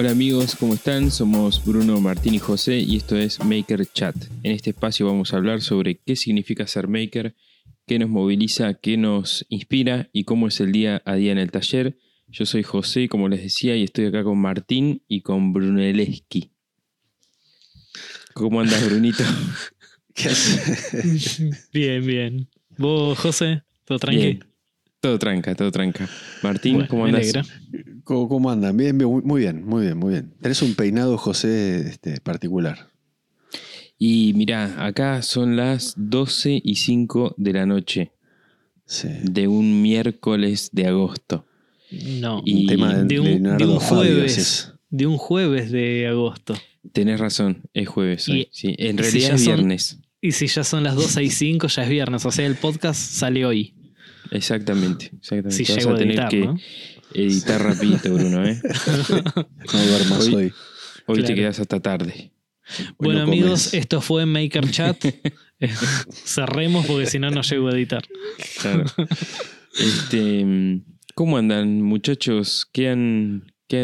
Hola amigos, ¿cómo están? Somos Bruno, Martín y José y esto es Maker Chat. En este espacio vamos a hablar sobre qué significa ser maker, qué nos moviliza, qué nos inspira y cómo es el día a día en el taller. Yo soy José, como les decía, y estoy acá con Martín y con Brunelleschi. ¿Cómo andas, Brunito? ¿Qué haces? Bien, bien. ¿Vos, José? ¿Todo tranquilo? Todo tranca, todo tranca. Martín, Bueno, ¿cómo andas? ¿Cómo, cómo andan? Bien, bien, muy bien, muy bien, muy bien. Tenés un peinado, José, este, particular. Y mirá, acá son las 12 y 5 de la noche Sí. de un miércoles de agosto. No, Y- Un tema de, de un- de jueves. de un jueves de agosto. Tenés razón, es jueves hoy. Y- sí. En si realidad es son- viernes. Y si ya son las 12 y 5, ya es viernes. O sea, el podcast sale hoy. Exactamente, exactamente. Si Vas llego a a tener editar, que ¿no? editar rapidito, Bruno, ¿eh? No duermas Hoy- hoy. Hoy te quedas hasta tarde. Hoy Bueno, no amigos, esto fue Maker Chat. Cerremos porque si no, no llego a editar. Claro. este, ¿Cómo andan, muchachos? ¿Qué han. Qué,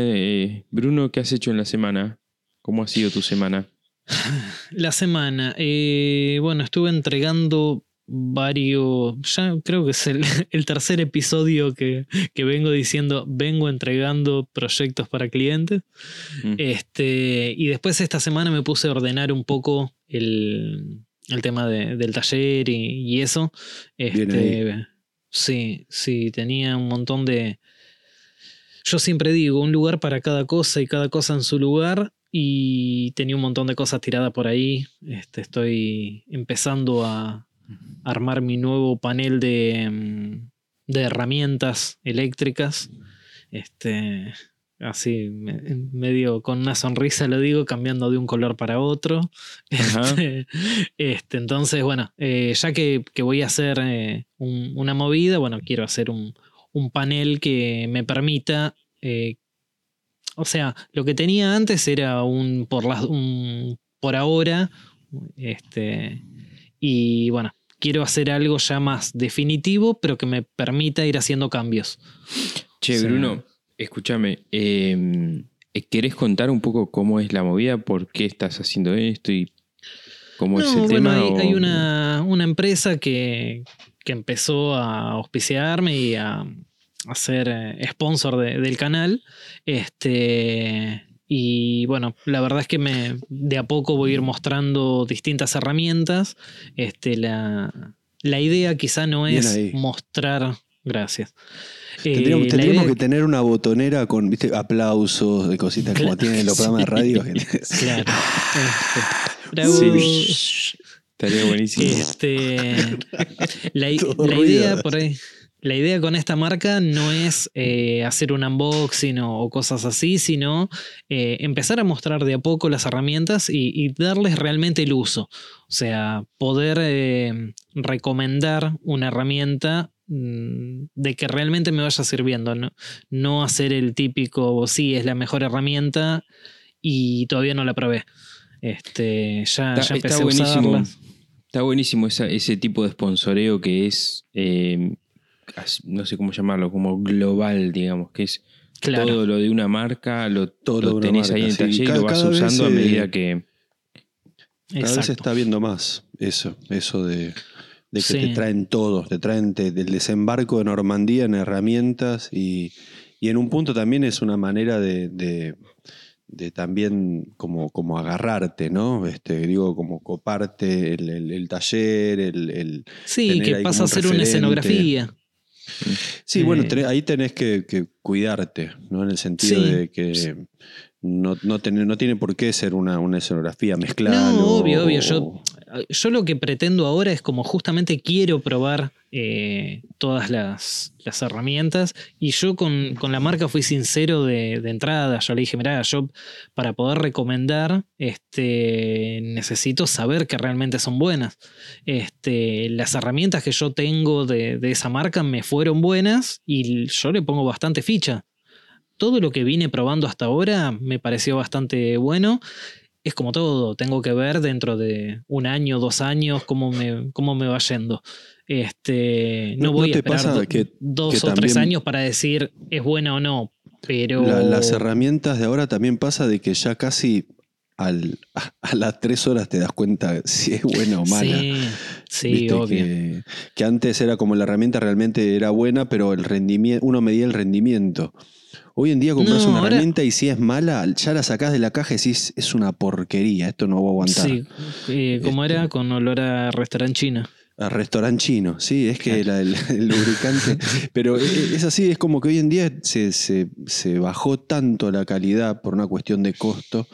eh, Bruno, ¿qué has hecho en la semana? ¿Cómo ha sido tu semana? La semana, eh, bueno, estuve entregando varios, ya creo que es el, el tercer episodio que, que vengo diciendo, vengo entregando proyectos para clientes. Mm. Este, y después esta semana me puse a ordenar un poco el, el tema de- del taller y, y eso. Este, sí, sí, tenía un montón de... Yo siempre digo, un lugar para cada cosa y cada cosa en su lugar. Y tenía un montón de cosas tiradas por ahí. Este, estoy empezando a armar mi nuevo panel de, mm, de herramientas eléctricas. Este, así, me- medio con una sonrisa lo digo, cambiando de un color para otro. Este, este, entonces, bueno, eh, ya que, que voy a hacer eh, un- una movida, bueno, quiero hacer un, un panel que me permita. eh, o sea, lo que tenía antes era un por las un por ahora. Este. Y bueno, quiero hacer algo ya más definitivo, pero que me permita ir haciendo cambios. Che, Sí. Bruno, escúchame. eh, ¿Querés contar un poco cómo es la movida? ¿Por qué estás haciendo esto? ¿Y cómo es el bueno, tema? hay, o- hay una, una empresa que, que empezó a auspiciarme y a, a ser eh, sponsor de- del canal. Este, y bueno, la verdad es que me, de a poco voy a ir mostrando distintas herramientas. Este, la, la idea quizá no es mostrar. Gracias. Eh, Tendríamos, idea- que tener una botonera con ¿viste? aplausos, de cositas como tienen los programas de radio. Claro. Este, bravo. Sí. Estaría buenísimo. Este, la, idea por ahí, la idea con esta marca no es eh, hacer un unboxing o, o cosas así, sino eh, empezar a mostrar de a poco las herramientas y, y darles realmente el uso. O sea, poder eh, recomendar una herramienta mm, de que realmente me vaya sirviendo. No, no hacer el típico, sí, es la mejor herramienta y todavía no la probé. Este, ya, Está, ya empecé está a buenísimo. usarlas. Está buenísimo esa- ese tipo de sponsoreo que es, eh, as- no sé cómo llamarlo, como global, digamos, que es Claro. todo lo de una marca, lo, Todo lo de una tenés ahí en el sí. taller y lo vas usando a medida que... Cada vez se Exacto. está viendo más eso, eso de, de que Sí. te traen todos, te traen te- del desembarco de Normandía en herramientas y, y en un punto también es una manera de, de- de también como, como agarrarte, ¿no? Este, digo, como coparte el, el- el taller, el, el- Sí, tener que ahí pasa a ser una escenografía. Sí, bueno, Eh. tenés- ahí tenés que, que cuidarte, ¿no? En el sentido Sí. de que no, no, no tiene por qué ser una, una escenografía mezclada. No, obvio, obvio. Yo, yo lo que pretendo ahora es como justamente quiero probar eh, todas las, las herramientas y yo con, con la marca fui sincero de, de entrada. Yo le dije, mira, yo para poder recomendar este, necesito saber que realmente son buenas. Este, las herramientas que yo tengo de, de esa marca me fueron buenas y yo le pongo bastante ficha. Todo lo que vine probando hasta ahora me pareció bastante bueno es como todo, tengo que ver dentro de un año, dos años, cómo me, cómo me va yendo. Este, no, ¿No- no voy a esperar pasa do- que- dos que o tres años para decir es buena o no. Pero. La- las herramientas de ahora también pasa de que ya casi al- a, a las tres horas te das cuenta si es buena o mala. Sí, sí, obvio. Que, que antes era como la herramienta realmente era buena, pero el rendimiento, uno medía el rendimiento. Hoy en día compras No, una ahora- herramienta y si es mala, ya la sacás de la caja y decís, es una porquería, esto no va a aguantar. Sí, eh, como Este- era con olor a restaurante chino. A restaurante chino, sí, es que la- el, el lubricante. Pero es es así, es como que hoy en día se, se- se bajó tanto la calidad por una cuestión de costo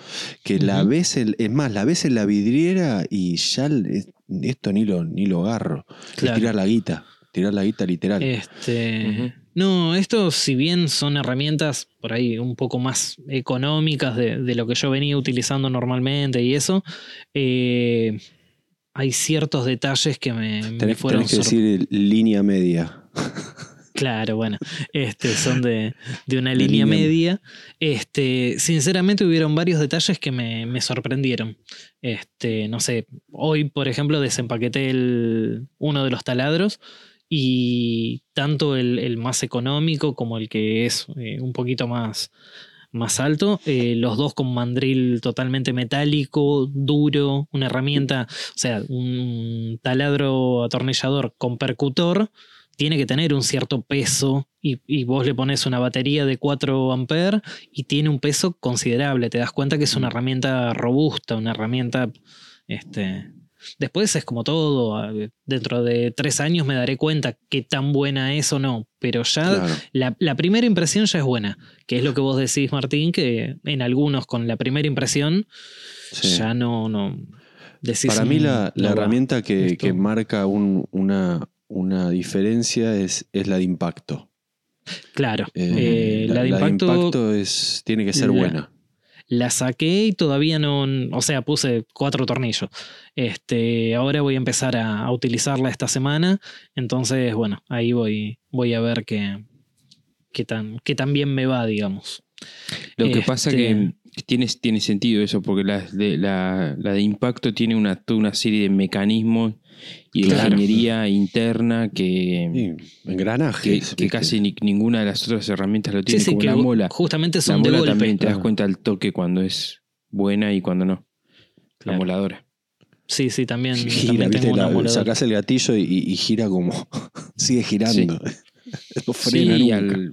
que la ves, es más, la ves en la vidriera y ya el- esto ni lo, ni lo agarro. Claro. Es tirar la guita, tirar la guita literal. Este. No, esto, si bien son herramientas por ahí un poco más económicas de, de lo que yo venía utilizando normalmente y eso, eh, hay ciertos detalles que me, fueron tenés que decir línea media. Claro, bueno, este, son de, de una De línea línea- media. Este, sinceramente hubieron varios detalles que me, me sorprendieron. Este, no sé, hoy, por ejemplo, desempaqueté el, uno de los taladros y tanto el, el más económico como el que es eh, un poquito más, más alto, eh, los dos con mandril totalmente metálico, duro, una herramienta, o sea, un taladro atornillador con percutor tiene que tener un cierto peso y, y vos le pones una batería de 4 amperes y tiene un peso considerable. Te das cuenta que es una herramienta robusta, una herramienta... Este, después es como todo, dentro de tres años me daré cuenta qué tan buena es o no, pero ya Claro. la, la primera impresión ya es buena, que es lo que vos decís, Martín, que en algunos con la primera impresión Sí. ya no... no decís, Para mí "Mm, la, la no va". herramienta que, que marca un- una, una diferencia es, es la de impacto. Claro, Eh, eh, la, de impacto, es, tiene que ser la- buena. La saqué y todavía no, o sea, puse cuatro tornillos. Este, ahora voy a empezar a, a utilizarla esta semana, entonces, bueno, ahí voy, voy a ver qué, qué tan, qué tan bien me va, digamos. Lo que Este- pasa que tiene, tiene sentido eso, porque la de, la, la de impacto tiene una, toda una serie de mecanismos y de Claro. ingeniería interna que, Sí, engranajes. que, casi ni- ninguna de las otras herramientas lo Sí, tiene, sí, como que la mola. justamente La son de golpe. también te das cuenta al toque cuando es buena y cuando no. La moladora. Sí, sí, también, Gira, también ¿viste? tengo una La- moladora. sacás el gatillo y, gira como. sigue girando. no frena Sí, nunca. al,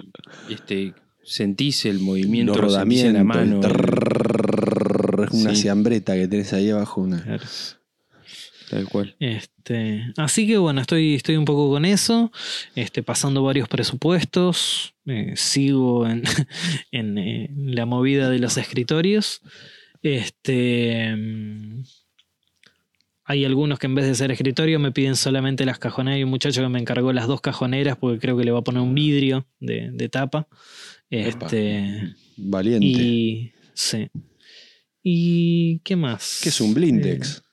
este, sentís el movimiento, Los rodamientos, la mano. trrrrrrr, una Sí. siambreta que tenés ahí abajo. Una... Claro. Tal cual. Este, así que bueno, estoy, estoy un poco con eso, este, pasando varios presupuestos, eh, sigo en, en, eh, la movida de los escritorios. Este, mm, hay algunos que en vez de ser escritorio me piden solamente las cajoneras. Hay un muchacho que me encargó las dos cajoneras porque creo que le va a poner un vidrio de, de tapa. Este, Valiente. y sí. ¿Y qué más? ¿Qué es un blindex? Eh,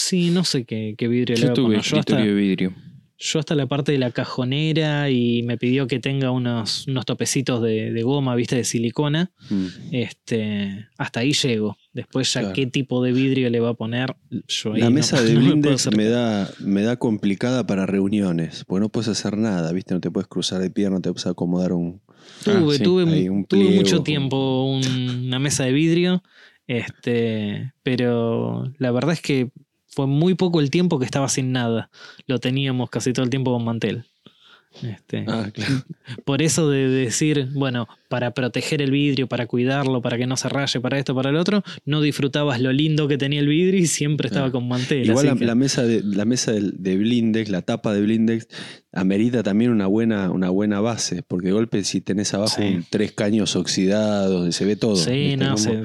Sí, no sé qué, qué vidrio le Yo voy a tuve poner. Yo hasta, de vidrio. yo hasta la parte de la cajonera y me pidió que tenga unos, unos topecitos de, de goma, viste, de silicona. Mm. Este, hasta ahí llego. Después ya Claro. qué tipo de vidrio le va a poner. Yo ahí La no- mesa de no me da, me da complicada para reuniones, porque no puedes hacer nada, ¿viste? No te puedes cruzar de pierna, no te puedes acomodar un... Tuve, Ah, sí, tuve, un tuve mucho tiempo un- una mesa de vidrio. Este, pero la verdad es que fue muy poco el tiempo que estaba sin nada. Lo teníamos casi todo el tiempo con mantel. Este, Ah, claro. Por eso de decir, bueno, para proteger el vidrio, para cuidarlo, para que no se raye, para esto, para el otro, no disfrutabas lo lindo que tenía el vidrio y siempre estaba Claro. con mantel. Igual la, que- la mesa de la mesa de, blindex, la tapa de blindex, amerita también una buena, una buena base, porque de golpe si tenés abajo Sí. un- tres caños oxidados, se ve todo. Sí, no, Como- se-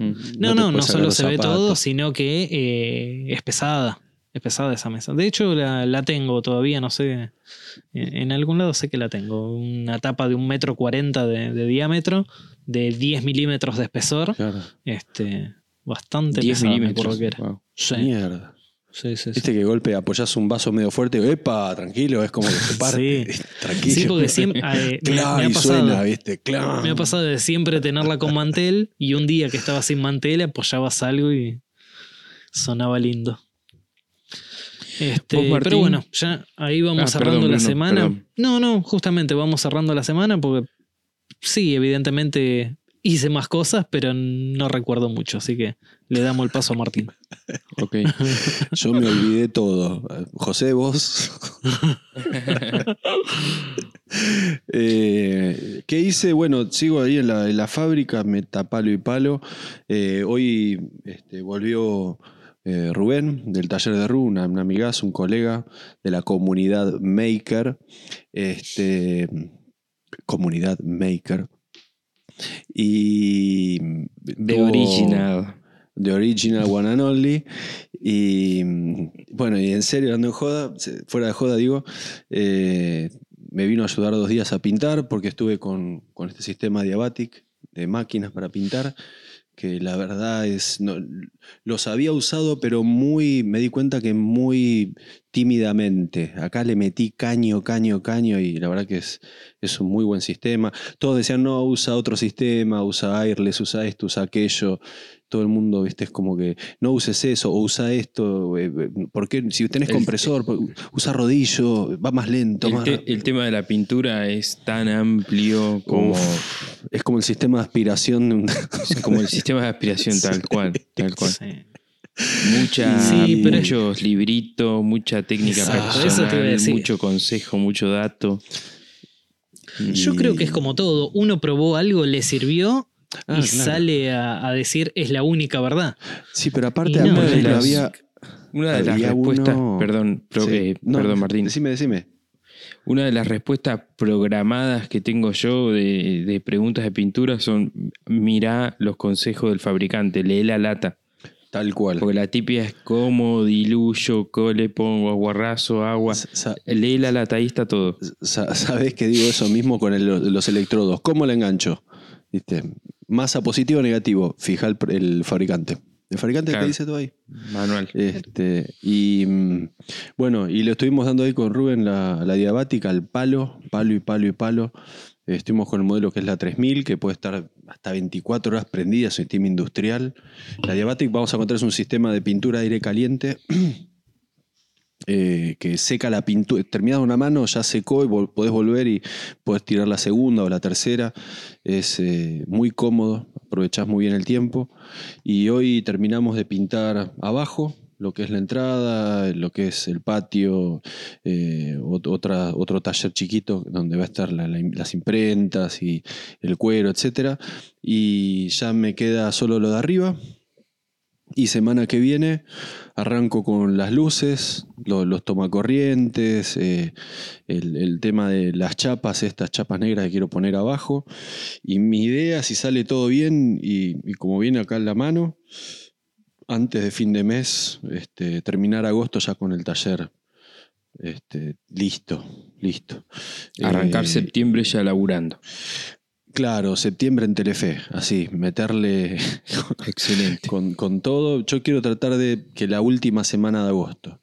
Mm. no, no, no solo se ve todo, sino que eh, es pesada. Es pesada esa mesa. De hecho, la, la tengo todavía, no sé. En, en algún lado sé que la tengo. Una tapa de un metro cuarenta de, de diámetro, de 10 milímetros de espesor. Claro. Este, bastante 10 pesada, me milímetros. que era. Wow. Sí, Mierda. Sí, sí, sí. Viste que golpe apoyás un vaso medio fuerte ¡epa! Tranquilo, es como que se parte. Sí. Tranquilo. Sí, porque siempre. eh, me, ha pasado. suena, ¿viste? Me ha pasado de siempre tenerla con mantel y un día que estaba sin mantel apoyabas algo y sonaba lindo. Este, pero bueno, ya ahí vamos Ah, cerrando perdón, la Bruno, semana. perdón. No, no, justamente vamos cerrando la semana porque sí, evidentemente hice más cosas, pero no recuerdo mucho, así que le damos el paso a Martín. Ok. Yo me olvidé todo. José, vos. Eh, ¿Qué hice? Bueno, sigo ahí en la, fábrica, meta palo y palo. Eh, hoy este, volvió eh, Rubén del taller de Ru, una, una amigazo, un colega de la comunidad Maker. Este, comunidad Maker. Y. The Original. The Original One and Only. Y bueno, y en serio, ando en joda, fuera de joda digo, eh, me vino a ayudar dos días a pintar porque estuve con, con este sistema Diabatic de máquinas para pintar, que la verdad es, no, los había usado, pero muy, me di cuenta que muy tímidamente. Acá le metí caño, caño, caño y la verdad que es, es un muy buen sistema. Todos decían, no, usa otro sistema, usa Airless, usa esto, usa aquello. Todo el mundo, viste, es como que no uses eso o usa esto. eh, eh, ¿Por qué? Si tenés El- compresor, usa rodillo, va más lento. El, más te- rápido. el tema de la pintura es tan amplio como, Uf, es como el sistema de aspiración de un. como el sistema de aspiración, tal cual. Tal cual. Sí. Mucha, Sí, pero- muchos libritos, mucha técnica Exacto, eso te iba a personal, decir. mucho consejo, mucho dato. Yo Y- creo que es como todo. Uno probó algo, le sirvió Ah, y claro. sale a, a decir es la única verdad. Sí, pero aparte, no, una de las- había. Una de las respuestas, uno- perdón, pro- Sí. eh, No, perdón Martín, Decime, decime. una de las respuestas programadas que tengo yo de, de preguntas de pintura son mirá los consejos del fabricante, lee la lata. Tal cual. Porque la típica es cómo diluyo, cómo le pongo aguarrazo, agua. Sa- Lee la lata, ahí está todo. sa- Sabés que digo eso mismo con el- los electrodos. ¿Cómo la engancho? ¿Viste? Masa positivo o negativo. Fija el, el fabricante. El fabricante Claro. te dice todo ahí. Manual. Este, y mm, bueno, y lo estuvimos dando ahí con Rubén la, la diabática, al palo, palo y palo y palo. Estuvimos con el modelo que es la 3000, que puede estar hasta 24 horas prendida, sistema industrial. La diabática, vamos a encontrar, es un sistema de pintura aire caliente eh, que seca la pintura. Terminada una mano, ya secó y vol- podés volver y podés tirar la segunda o la tercera. Es eh, muy cómodo, aprovechás muy bien el tiempo. Y hoy terminamos de pintar abajo, lo que es la entrada, lo que es el patio, eh, ot- otra, otro taller chiquito donde va a estar la- la- las imprentas y el cuero, etc. Y ya me queda solo lo de arriba. Y semana que viene arranco con las luces, lo- los tomacorrientes, eh, el, el tema de las chapas, estas chapas negras que quiero poner abajo. Y mi idea, si sale todo bien y, y como viene acá en la mano, antes de fin de mes, este, terminar agosto ya con el taller. Este, listo, listo. Arrancar Eh, septiembre ya laburando. Claro, septiembre en Telefe, así, meterle Excelente. con, con todo. Yo quiero tratar de que la última semana de agosto.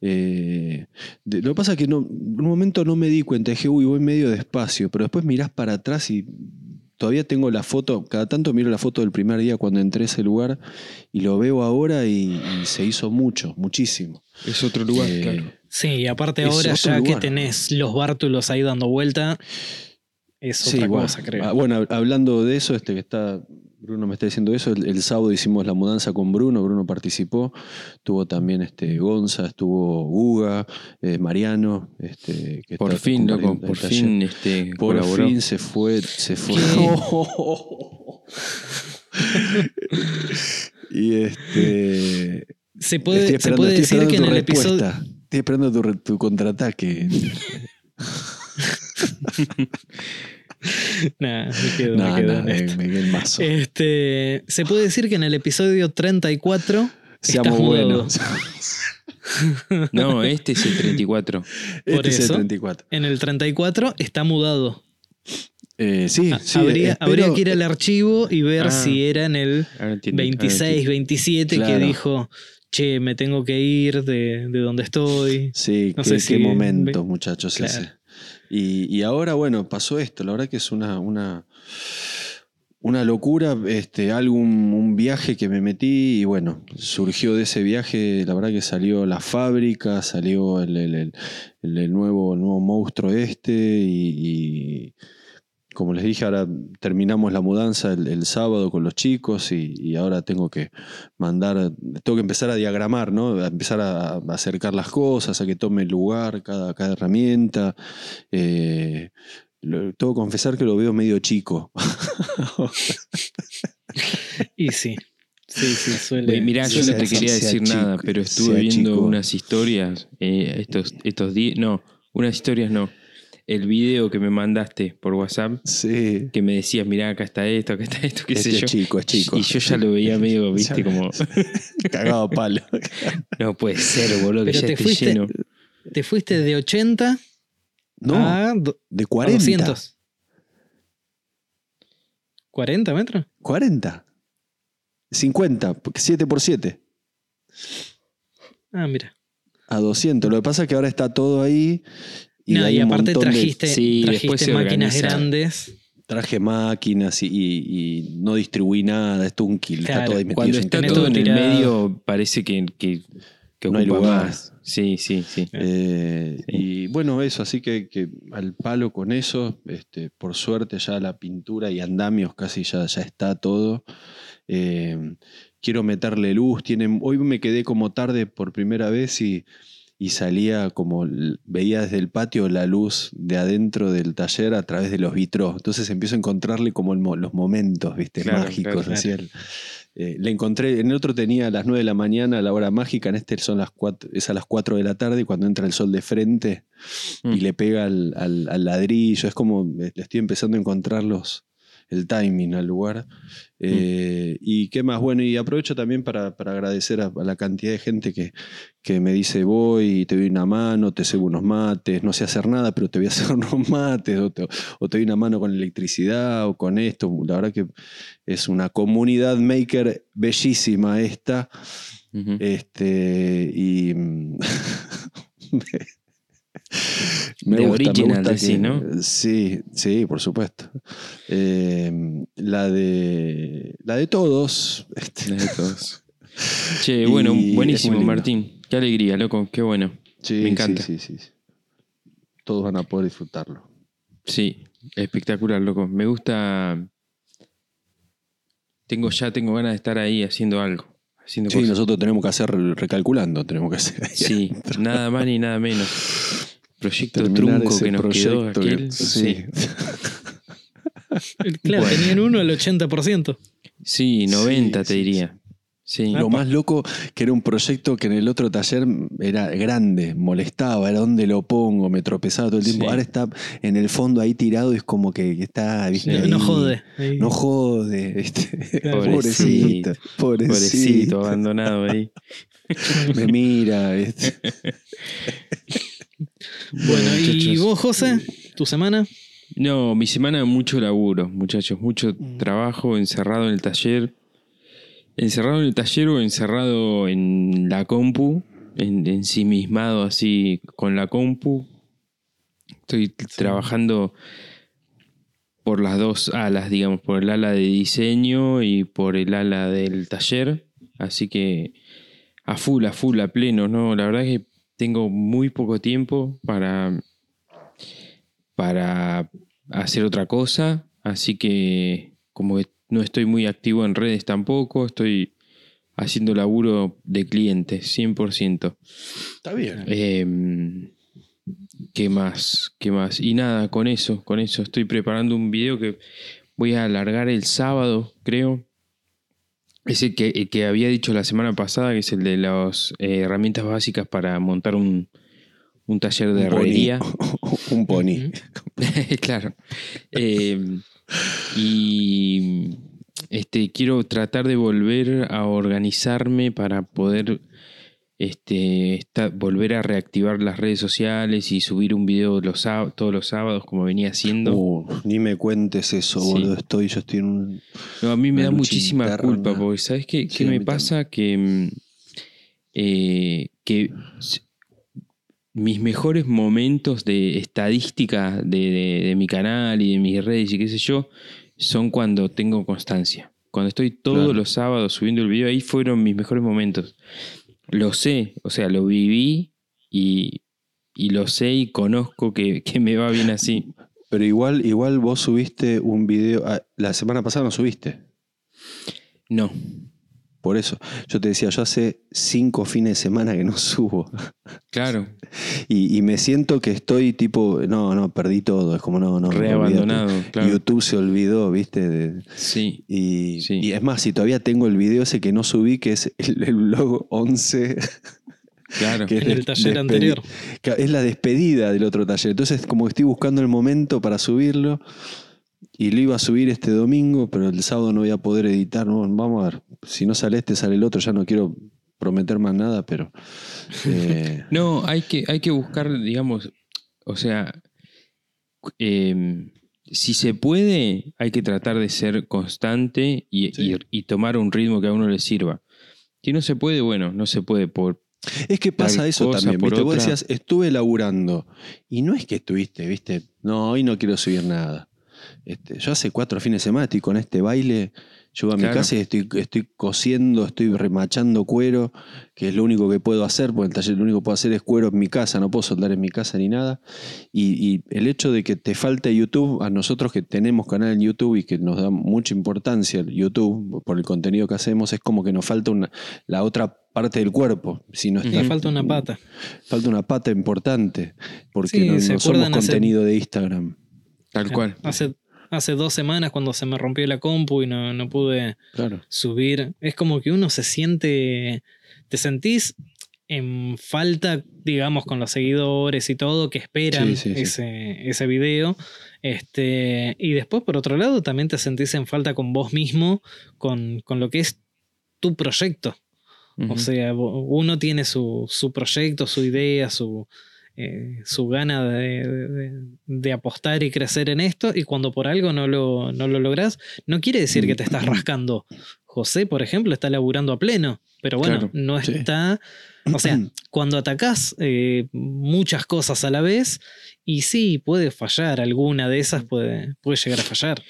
Eh, de- lo que pasa es que no, en un momento no me di cuenta, dije, uy, voy medio despacio, pero después mirás para atrás y todavía tengo la foto, cada tanto miro la foto del primer día cuando entré a ese lugar y lo veo ahora y, y se hizo mucho, muchísimo. Es otro lugar, Eh, claro. Sí, y aparte ahora ya que tenés los bártulos ahí dando vuelta, es Sí, otra bueno, cosa, creo. ah, Bueno, hab- hablando de eso, este que está, Bruno me está diciendo eso, el, el sábado hicimos la mudanza con Bruno, Bruno participó, tuvo también este Gonza, estuvo Uga, eh, Mariano, este, que Por está fin, loco, por fin este, Por colaboró. fin se fue, se fue. y este. se puede, se puede estoy decir que en esperando el tu episodio. respuesta. Estoy esperando tu, tu contraataque. Nah, me quedo, no, me quedo no, en me, esto. me quedé el mazo. Este, se puede decir que en el episodio 34 Seamos buenos. No, este es el 34. Este es el eso. 34. En el 34 está mudado. Eh, sí, Ah, sí. habría, espero- habría que ir al archivo y ver Ah. si era en el Ahora entiendo, ahora 26, entiendo. 27 que Claro. dijo, che, me tengo que ir de, de donde estoy. Sí, No qué, sé qué si- momento, muchachos. Claro. ese. Y, ahora, bueno, pasó esto. La verdad que es una, una, una locura, este, algo, un, viaje que me metí y bueno, surgió de ese viaje, la verdad que salió la fábrica, salió el, el- el- nuevo, nuevo monstruo este y- como les dije, ahora terminamos la mudanza el, el sábado con los chicos y, y ahora tengo que mandar, tengo que empezar a diagramar, ¿no? A empezar a, a acercar las cosas, a que tome lugar cada, cada herramienta. Eh, lo- tengo que confesar que lo veo medio chico. Y sí. Sí, sí, suele. Mirá, yo no te quería decir chico, nada, pero estuve viendo chico. unas historias eh, estos, estos días. No, unas historias no. El video que me mandaste por WhatsApp, sí. que me decías, mirá, acá está esto, acá está esto, qué Este sé es yo. chico, es chico. Y yo ya lo veía medio, viste, Ya- como. Cagado a palo. No puede ser, boludo, que Pero ya te esté fuiste- lleno. Te fuiste de 80 No, a, de a 40. 200. ¿40 metros? 40. 50, porque 7 por 7. Ah, mira. A 200. Lo que pasa es que ahora está todo ahí. Y, No, aparte de- trajiste, Sí, trajiste máquinas organiza. grandes. traje máquinas y, y- y no distribuí nada. Esto es un kill. Está Claro, todo ahí metido Cuando está todo en el tirado. medio, parece que, que, que No hay ocupa lugar. más. Sí, sí, sí. Eh, Sí. Y bueno, eso, así que, que al palo con eso, este, por suerte ya la pintura y andamios casi ya, ya está todo. Eh, quiero meterle luz. Tienen, hoy me quedé como tarde por primera vez y, y salía como, veía desde el patio la luz de adentro del taller a través de los vitros. Entonces empiezo a encontrarle como el los momentos, ¿viste? Claro, Mágicos. claro, eh, le encontré, en el otro tenía a las 9 de la mañana la hora mágica, en este son las 4, es a las 4 de la tarde cuando entra el sol de frente y Mm. le pega al, al- al ladrillo, es como le estoy empezando a encontrar los, el timing al lugar. Eh, Y qué más, bueno, y aprovecho también para, para agradecer a, a la cantidad de gente que, que me dice voy te doy una mano, te cebo unos mates, no sé hacer nada, pero te voy a hacer unos mates, o te, o te doy una mano con electricidad o con esto. La verdad que es una comunidad maker bellísima esta. Este, y mm, me, De me original, que- ¿no? Sí, sí, por supuesto. Eh, la de la de todos. este, La de todos. Che, bueno, buenísimo. Martín. Qué alegría, loco, qué bueno. sí, Me encanta. Sí, sí, sí. Todos van a poder disfrutarlo. Sí, espectacular, loco. Me gusta. Tengo ya, tengo ganas de estar ahí haciendo algo. Haciendo Sí, cosas. nosotros tenemos que hacer recalculando, tenemos que hacer. Sí, nada más ni nada menos. Proyecto trunco ese que nos quedó que- aquel. sí. Sí. Claro, Bueno. tenían uno al 80%. Sí, 90 te sí, diría. Sí. Lo más loco que era un proyecto que en el otro taller era grande, molestaba, era donde lo pongo, me tropezaba todo el tiempo. Sí. Ahora está en el fondo ahí tirado y es como que está, ¿viste? No, ahí. no jode. Ahí. No jode. ¿viste? Claro. Pobrecito. Pobrecito, Pobrecito. abandonado ahí. Me mira. ¿viste? Bueno, ¿y vos, José? ¿Tu semana? No, mi semana mucho laburo, muchachos, mucho Mm. trabajo encerrado en el taller. Encerrado en el taller o encerrado en la compu, en, ensimismado así con la compu. Estoy trabajando por las dos alas, digamos, por el ala de diseño y por el ala del taller. Así que a full, a full, a pleno, ¿no? La verdad es que tengo muy poco tiempo para, para hacer otra cosa. Así que como que no estoy muy activo en redes tampoco, estoy haciendo laburo de clientes, 100%. Está bien. Eh, ¿Qué más? ¿Qué más? Y nada, con eso, con eso estoy preparando un video que voy a alargar el sábado, creo. Ese que, que había dicho la semana pasada, que es el de las eh, herramientas básicas para montar un, un taller de Un pony. herrería. un pony. claro. Eh, y este, quiero tratar de volver a organizarme para poder este, volver a reactivar las redes sociales y subir un video los, todos los sábados como venía haciendo. Uh, ni me cuentes eso, Sí. boludo. Estoy, yo estoy en un. No, a mí me da muchísima interna. culpa, porque ¿sabes qué, Sí, qué me pasa? Que, mm, eh, que mis mejores momentos de estadística de, de- de mi canal y de mis redes y qué sé yo, son cuando tengo constancia. Cuando estoy todos Claro. los sábados subiendo el video, ahí fueron mis mejores momentos. Lo sé, o sea, lo viví y, y lo sé y conozco que, que me va bien así. Pero igual, igual vos subiste un video. ah, La semana pasada no subiste. No. Por eso. Yo te decía, yo hace cinco fines de semana que no subo. Claro. Y, y me siento que estoy tipo, no, no, perdí todo. Es como, no, no. Reabandonado, claro. YouTube se olvidó, ¿viste? De- Sí. y, Sí. y es más, si todavía tengo el video ese que no subí, que es el, el blog 11. Claro. que es el taller anterior. Es la despedida del otro taller. Entonces, como que estoy buscando el momento para subirlo. Y lo iba a subir este domingo, pero el sábado no voy a poder editar. No, vamos a ver. Si no sale este, sale el otro. Ya no quiero prometer más nada, pero. eh, No, hay que, hay que buscar, digamos, o sea, eh, si se puede, hay que tratar de ser constante y, Sí. y- y tomar un ritmo que a uno le sirva. Si no se puede, bueno, no se puede por... es que pasa eso también. ¿viste? Vos decías, estuve laburando. Y no es que estuviste, ¿viste? No, hoy no quiero subir nada. Este, yo hace cuatro fines de semana estoy con este baile. Llego a mi casa y estoy, estoy cosiendo, estoy remachando cuero, que es lo único que puedo hacer, porque el taller lo único que puedo hacer es cuero en mi casa, no puedo soldar en mi casa ni nada. Y, y el hecho de que te falte YouTube, a nosotros que tenemos canal en YouTube y que nos da mucha importancia el YouTube por el contenido que hacemos, es como que nos falta una, la otra parte del cuerpo. Si no está, falta una pata. falta una pata importante, porque Sí, no, ¿se no somos contenido de Instagram. Tal cual. Hace, hace dos semanas cuando se me rompió la compu y no, no pude Claro. subir, es como que uno se siente, te sentís en falta, digamos, con los seguidores y todo, que esperan Sí, sí, sí. ese, ese video. Este, y después, por otro lado, también te sentís en falta con vos mismo, con, con lo que es tu proyecto. O sea, uno tiene su, su proyecto, su idea, su, eh, su gana de, de- de apostar y crecer en esto, y cuando por algo no lo, no lo lográs, no quiere decir que te estás rascando. José, por ejemplo, está laburando a pleno, pero bueno, Claro, no sí. está... O sea, cuando atacás eh, muchas cosas a la vez, y sí, puede fallar, alguna de esas puede, puede llegar a fallar.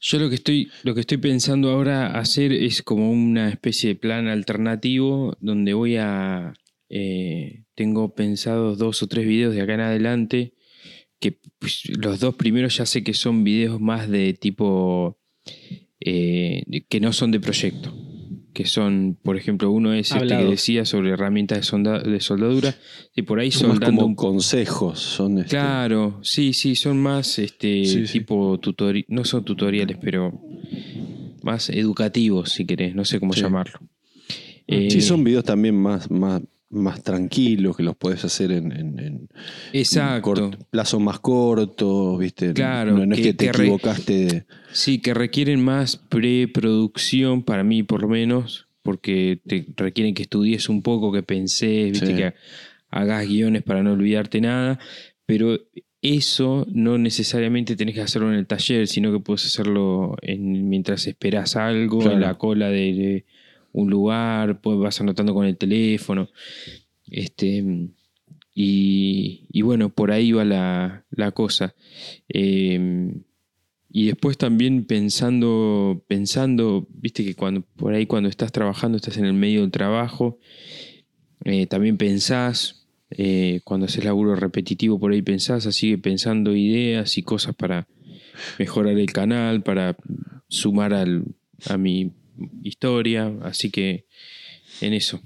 Yo lo que estoy, lo que estoy pensando ahora hacer es como una especie de plan alternativo donde voy a. eh, tengo pensados dos o tres videos de acá en adelante. Que pues, los dos primeros ya sé que son videos más de tipo. eh, que no son de proyecto. Que son, por ejemplo, uno es este que decía sobre herramientas de, solda- de soldadura. Y por ahí Son como un consejos. Son este, Claro, sí, sí, son más este Sí, sí. tipo tutoriales, no son tutoriales, pero más educativos, si querés, no sé cómo Sí. llamarlo. Sí, Eh, son videos también más, más, más tranquilos que los puedes hacer en, en- en Exacto. cort- plazo más corto, ¿viste? Claro, No, no es que- te que equivocaste. de- Sí, que requieren más preproducción, para mí por lo menos, porque te requieren que estudies un poco, que pensés, viste, Sí. que hagas guiones para no olvidarte nada, pero eso no necesariamente tenés que hacerlo en el taller, sino que puedes hacerlo en- mientras esperas algo, en la cola de, de un lugar, pues vas anotando con el teléfono. Este, y, bueno, por ahí va la, la cosa. Eh, y después también pensando, pensando, viste que cuando por ahí cuando estás trabajando, estás en el medio del trabajo, eh, también pensás, eh, cuando haces laburo repetitivo por ahí pensás, así que pensando ideas y cosas para mejorar el canal, para sumar al, a mi historia, así que en eso.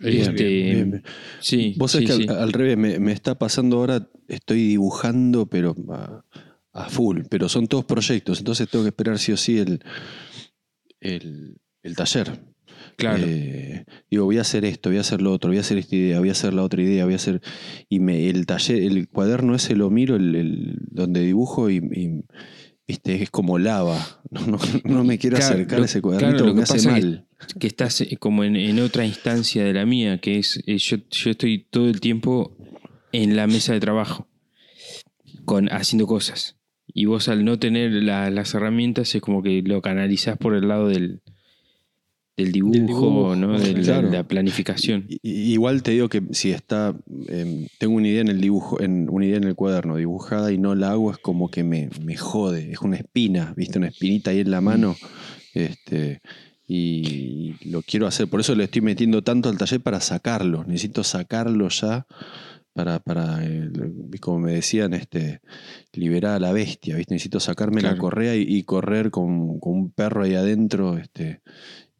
Bien, Este, bien, bien, bien. Sí, Vos sabés sí, que sí. al, al revés, me, me está pasando ahora, estoy dibujando, pero a, a full, pero son todos proyectos, entonces tengo que esperar sí o sí el, el, el taller. claro. Eh, digo, voy a hacer esto, voy a hacer lo otro, voy a hacer esta idea, voy a hacer la otra idea, voy a hacer. Y me, el taller, el cuaderno ese lo miro, el, el- donde dibujo y, y, viste, es como lava. No, no- no me quiero Claro, acercar lo- a ese claro, cuadernito lo porque me que hace es mal. que estás eh, como en, en otra instancia de la mía, que es eh, yo, yo estoy todo el tiempo en la mesa de trabajo, con, haciendo cosas. Y vos al no tener la- las herramientas es como que lo canalizás por el lado del, del dibujo, dibujo, ¿no? De la- claro. la planificación. Igual te digo que si está, em, tengo una idea en el dibujo, en, una idea en el cuaderno dibujada y no la hago, es como que me, me jode, es una espina, viste, una espinita ahí en la mano, este, y lo quiero hacer, por eso le estoy metiendo tanto al taller para sacarlo, necesito sacarlo ya para, para eh, como me decían, este, liberar a la bestia, ¿viste? Necesito sacarme la correa y, y correr con, con un perro ahí adentro, este,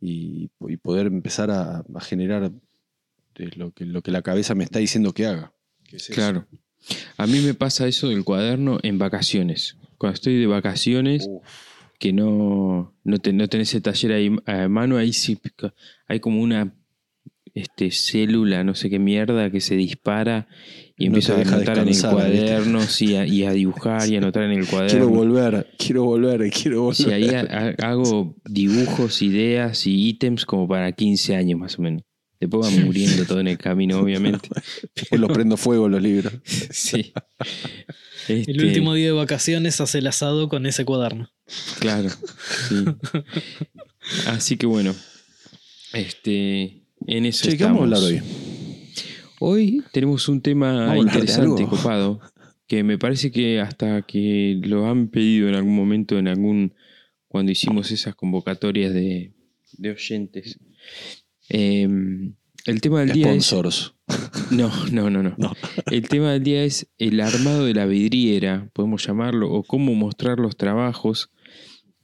y, y poder empezar a, a generar de lo, que, lo que la cabeza me está diciendo que haga. es. Claro. A mí me pasa eso del cuaderno en vacaciones. Cuando estoy de vacaciones, Uf. que no, no, te- no tenés el taller ahí a mano, ahí sí hay como una este, célula, no sé qué mierda, que se dispara y No te a anotar en el cuaderno, sí, a- y a dibujar y a anotar en el Quiero cuaderno. volver, quiero volver, quiero volver. Sí, ahí ha- ha- hago dibujos, ideas y ítems como para 15 años más o menos. Después van muriendo todo en el camino, obviamente. Después los prendo fuego los libros. Sí. El Este, último día de vacaciones hace el asado con ese cuaderno. Claro, sí. Así que bueno, este, en eso Che, ¿qué vamos a estamos. hablar hoy? Hoy tenemos un tema interesante, copado, que me parece que hasta que lo han pedido en algún momento, en algún, cuando hicimos esas convocatorias de, de oyentes. Eh, el tema del día es... Sponsors. No, no, no, no. No. El tema del día es el armado de la vidriera, podemos llamarlo, o cómo mostrar los trabajos,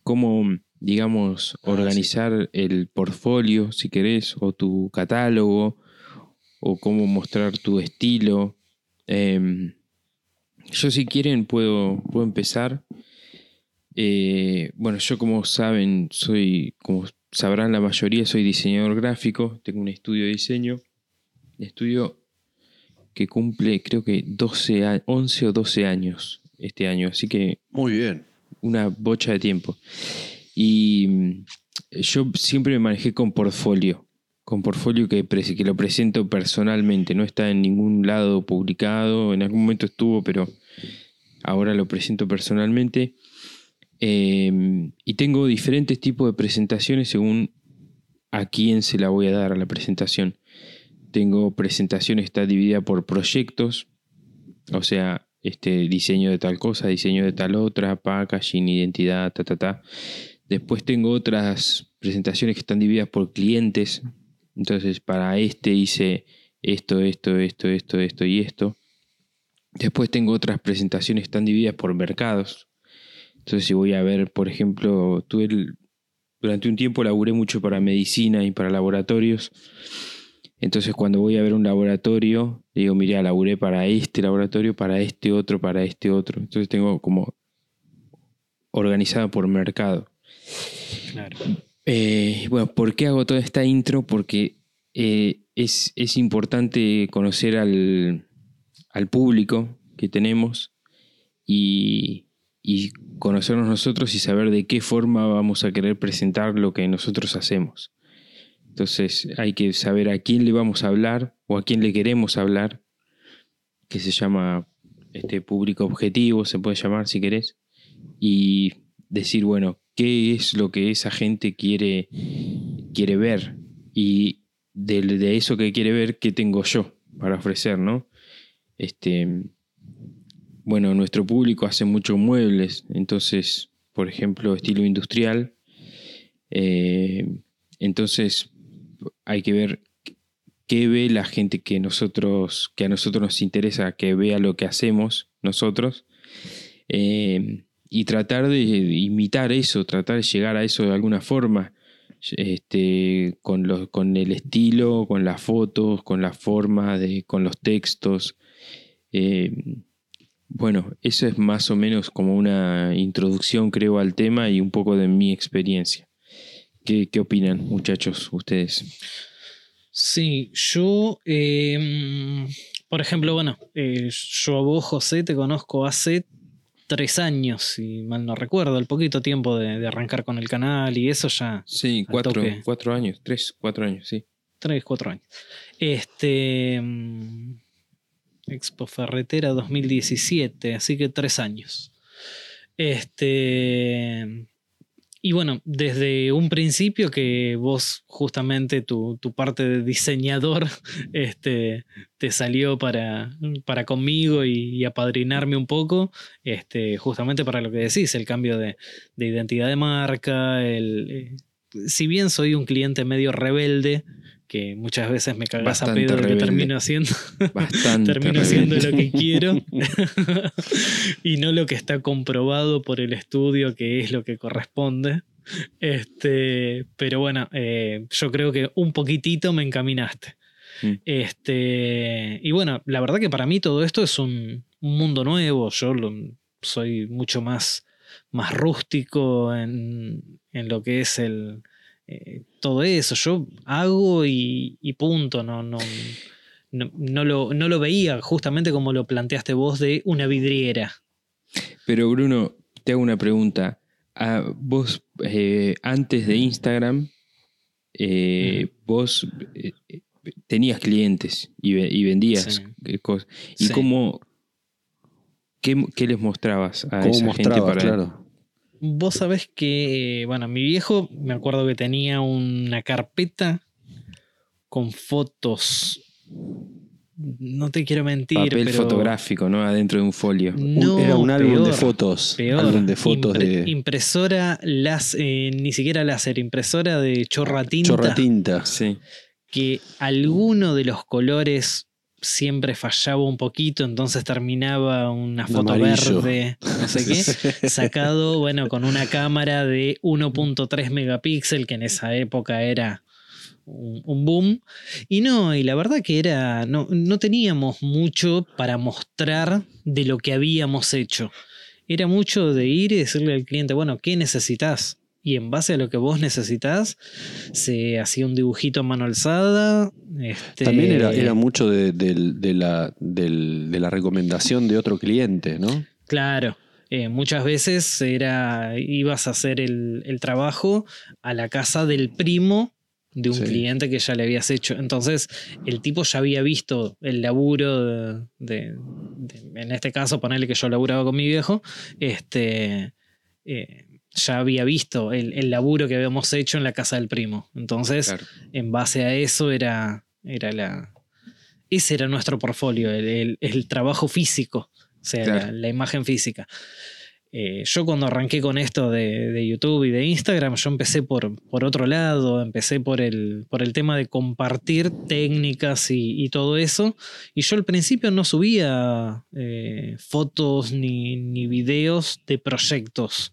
cómo, digamos, Ah, organizar el portfolio, si querés, o tu catálogo, o cómo mostrar tu estilo. Em, yo, si quieren, puedo, puedo empezar. Eh, bueno, yo, como saben, soy, como sabrán la mayoría, soy diseñador gráfico, tengo un estudio de diseño. Estudio que cumple creo que 12 a- 11 o 12 años este año, así que Muy bien. una bocha de tiempo. Y mm, yo siempre me manejé con portfolio, con portfolio que, lo presento personalmente, no está en ningún lado publicado, en algún momento estuvo, pero ahora lo presento personalmente. Eh, y tengo diferentes tipos de presentaciones según a quién se la voy a dar a la presentación. Tengo presentación, está dividida por proyectos, o sea, este diseño de tal cosa, diseño de tal otra, packaging, identidad, ta, ta, ta. Después tengo otras presentaciones que están divididas por clientes. Entonces, para este hice esto, esto, esto, esto, esto y esto. Después tengo otras presentaciones están divididas por mercados. Entonces, si voy a ver, por ejemplo, el- durante un tiempo laburé mucho para medicina y para laboratorios. Entonces, cuando voy a ver un laboratorio, digo, mira, laburé para este laboratorio, para este otro, para este otro. Entonces, tengo como organizado por mercado. Claro. Eh, bueno, ¿por qué hago toda esta intro? Porque eh, es, es importante conocer al, al público que tenemos y, y conocernos nosotros y saber de qué forma vamos a querer presentar lo que nosotros hacemos. Entonces hay que saber a quién le vamos a hablar o a quién le queremos hablar, que se llama este público objetivo, se puede llamar si querés, y decir, bueno, qué es lo que esa gente quiere, quiere ver y de, eso que quiere ver, qué tengo yo para ofrecer, ¿no? Este, bueno, nuestro público hace muchos muebles, entonces, por ejemplo, estilo industrial. eh, entonces, hay que ver qué ve la gente que nosotros, que a nosotros nos interesa que vea lo que hacemos nosotros. eh, y tratar de imitar eso, tratar de llegar a eso de alguna forma. Este, con, con el estilo, con las fotos, con la forma, de, con los textos. Eh, bueno, eso es más o menos como una introducción, creo, al tema y un poco de mi experiencia. ¿Qué, qué opinan, muchachos, ustedes? Sí, yo, eh, por ejemplo, bueno, eh, yo a vos, José, te conozco hace tres años, si mal no recuerdo, el poquito tiempo de, de arrancar con el canal y eso ya, Sí, cuatro, toque. cuatro años, tres, cuatro años, sí. tres, cuatro años. Este, mm, Expo Ferretera 2017, así que tres años. Este, y bueno, desde un principio que vos justamente tu, tu parte de diseñador este, te salió para, para conmigo y, apadrinarme un poco, este, justamente para lo que decís, el cambio de, de identidad de marca, el, eh, si bien soy un cliente medio rebelde, que muchas veces me cagas a pedo lo que termino haciendo. Bastante. termino rebelde. haciendo lo que quiero y no lo que está comprobado por el estudio que es lo que corresponde. Este, pero bueno, eh, yo creo que un poquitito me encaminaste. Mm. Este, y bueno, la verdad que para mí todo esto es un, un mundo nuevo. Yo lo- soy mucho más, más rústico en, en lo que es el, eh, todo eso. Yo hago y, y punto. No, no, no, no lo, no lo veía justamente como lo planteaste vos de una vidriera. Pero Bruno, te hago una pregunta. Ah, vos, eh, antes de Instagram, eh, vos eh, tenías clientes y, ve- y vendías Sí. cosas. ¿Y Sí. cómo, qué, qué les mostrabas a ¿Cómo esa gente para Claro. Vos sabés que, bueno, mi viejo, me acuerdo que tenía una carpeta con fotos. No te quiero mentir, papel pero fotográfico, ¿no? Adentro de un folio. No, era un álbum de fotos. peor. Álbum de fotos Impre- de Impresora láser, eh, ni siquiera láser, impresora de chorra tinta. chorra tinta. Sí. que alguno de los colores siempre fallaba un poquito, entonces terminaba una Un foto amarillo. verde, no sé qué, sacado, bueno, con una cámara de 1.3 megapíxeles, que en esa época era un, un boom. Y no, y la verdad que era, no, no teníamos mucho para mostrar de lo que habíamos hecho. Era mucho de ir y decirle al cliente, bueno, ¿qué necesitas? Y en base a lo que vos necesitas, se hacía un dibujito a mano alzada. este, También era, era mucho de, la, de la recomendación de otro cliente, ¿no? Claro. eh, muchas veces era. ibas a hacer el, el trabajo a la casa del primo de un Sí. cliente que ya le habías hecho. Entonces, el tipo ya había visto el laburo de- en este caso, ponerle que yo laburaba con mi viejo. Este. eh, ya había visto el, el laburo que habíamos hecho en la casa del primo. Entonces, Claro. en base a eso era, era la... Ese era nuestro portfolio, el, el- el trabajo físico, o sea, Claro. la, la imagen física. Eh, yo cuando arranqué con esto de, de YouTube y de Instagram, yo empecé por, por otro lado, empecé por el, por el tema de compartir técnicas y, y todo eso. Y yo al principio no subía eh, fotos ni, ni videos de proyectos.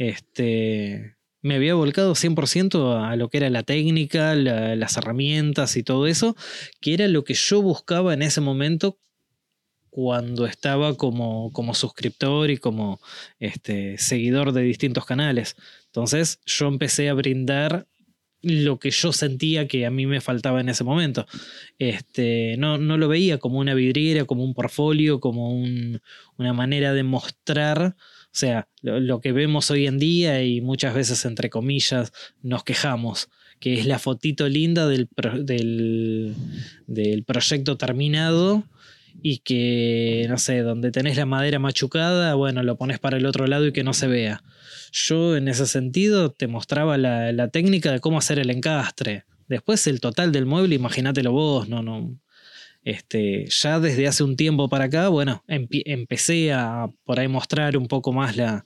Este, me había volcado 100% a lo que era la técnica, la- las herramientas y todo eso, que era lo que yo buscaba en ese momento cuando estaba como, como suscriptor y como este, seguidor de distintos canales. Entonces yo empecé a brindar lo que yo sentía que a mí me faltaba en ese momento. Este, no, no lo veía como una vidriera, como un portfolio, como un- una manera de mostrar. O sea, lo, que vemos hoy en día y muchas veces, entre comillas, nos quejamos, que es la fotito linda del, del, del proyecto terminado y que, no sé, donde tenés la madera machucada, bueno, lo pones para el otro lado y que no se vea. Yo en ese sentido te mostraba la, la técnica de cómo hacer el encastre. Después el total del mueble, imagínatelo vos, no, no. Este, ya desde hace un tiempo para acá, bueno, empe- empecé a por ahí mostrar un poco más la,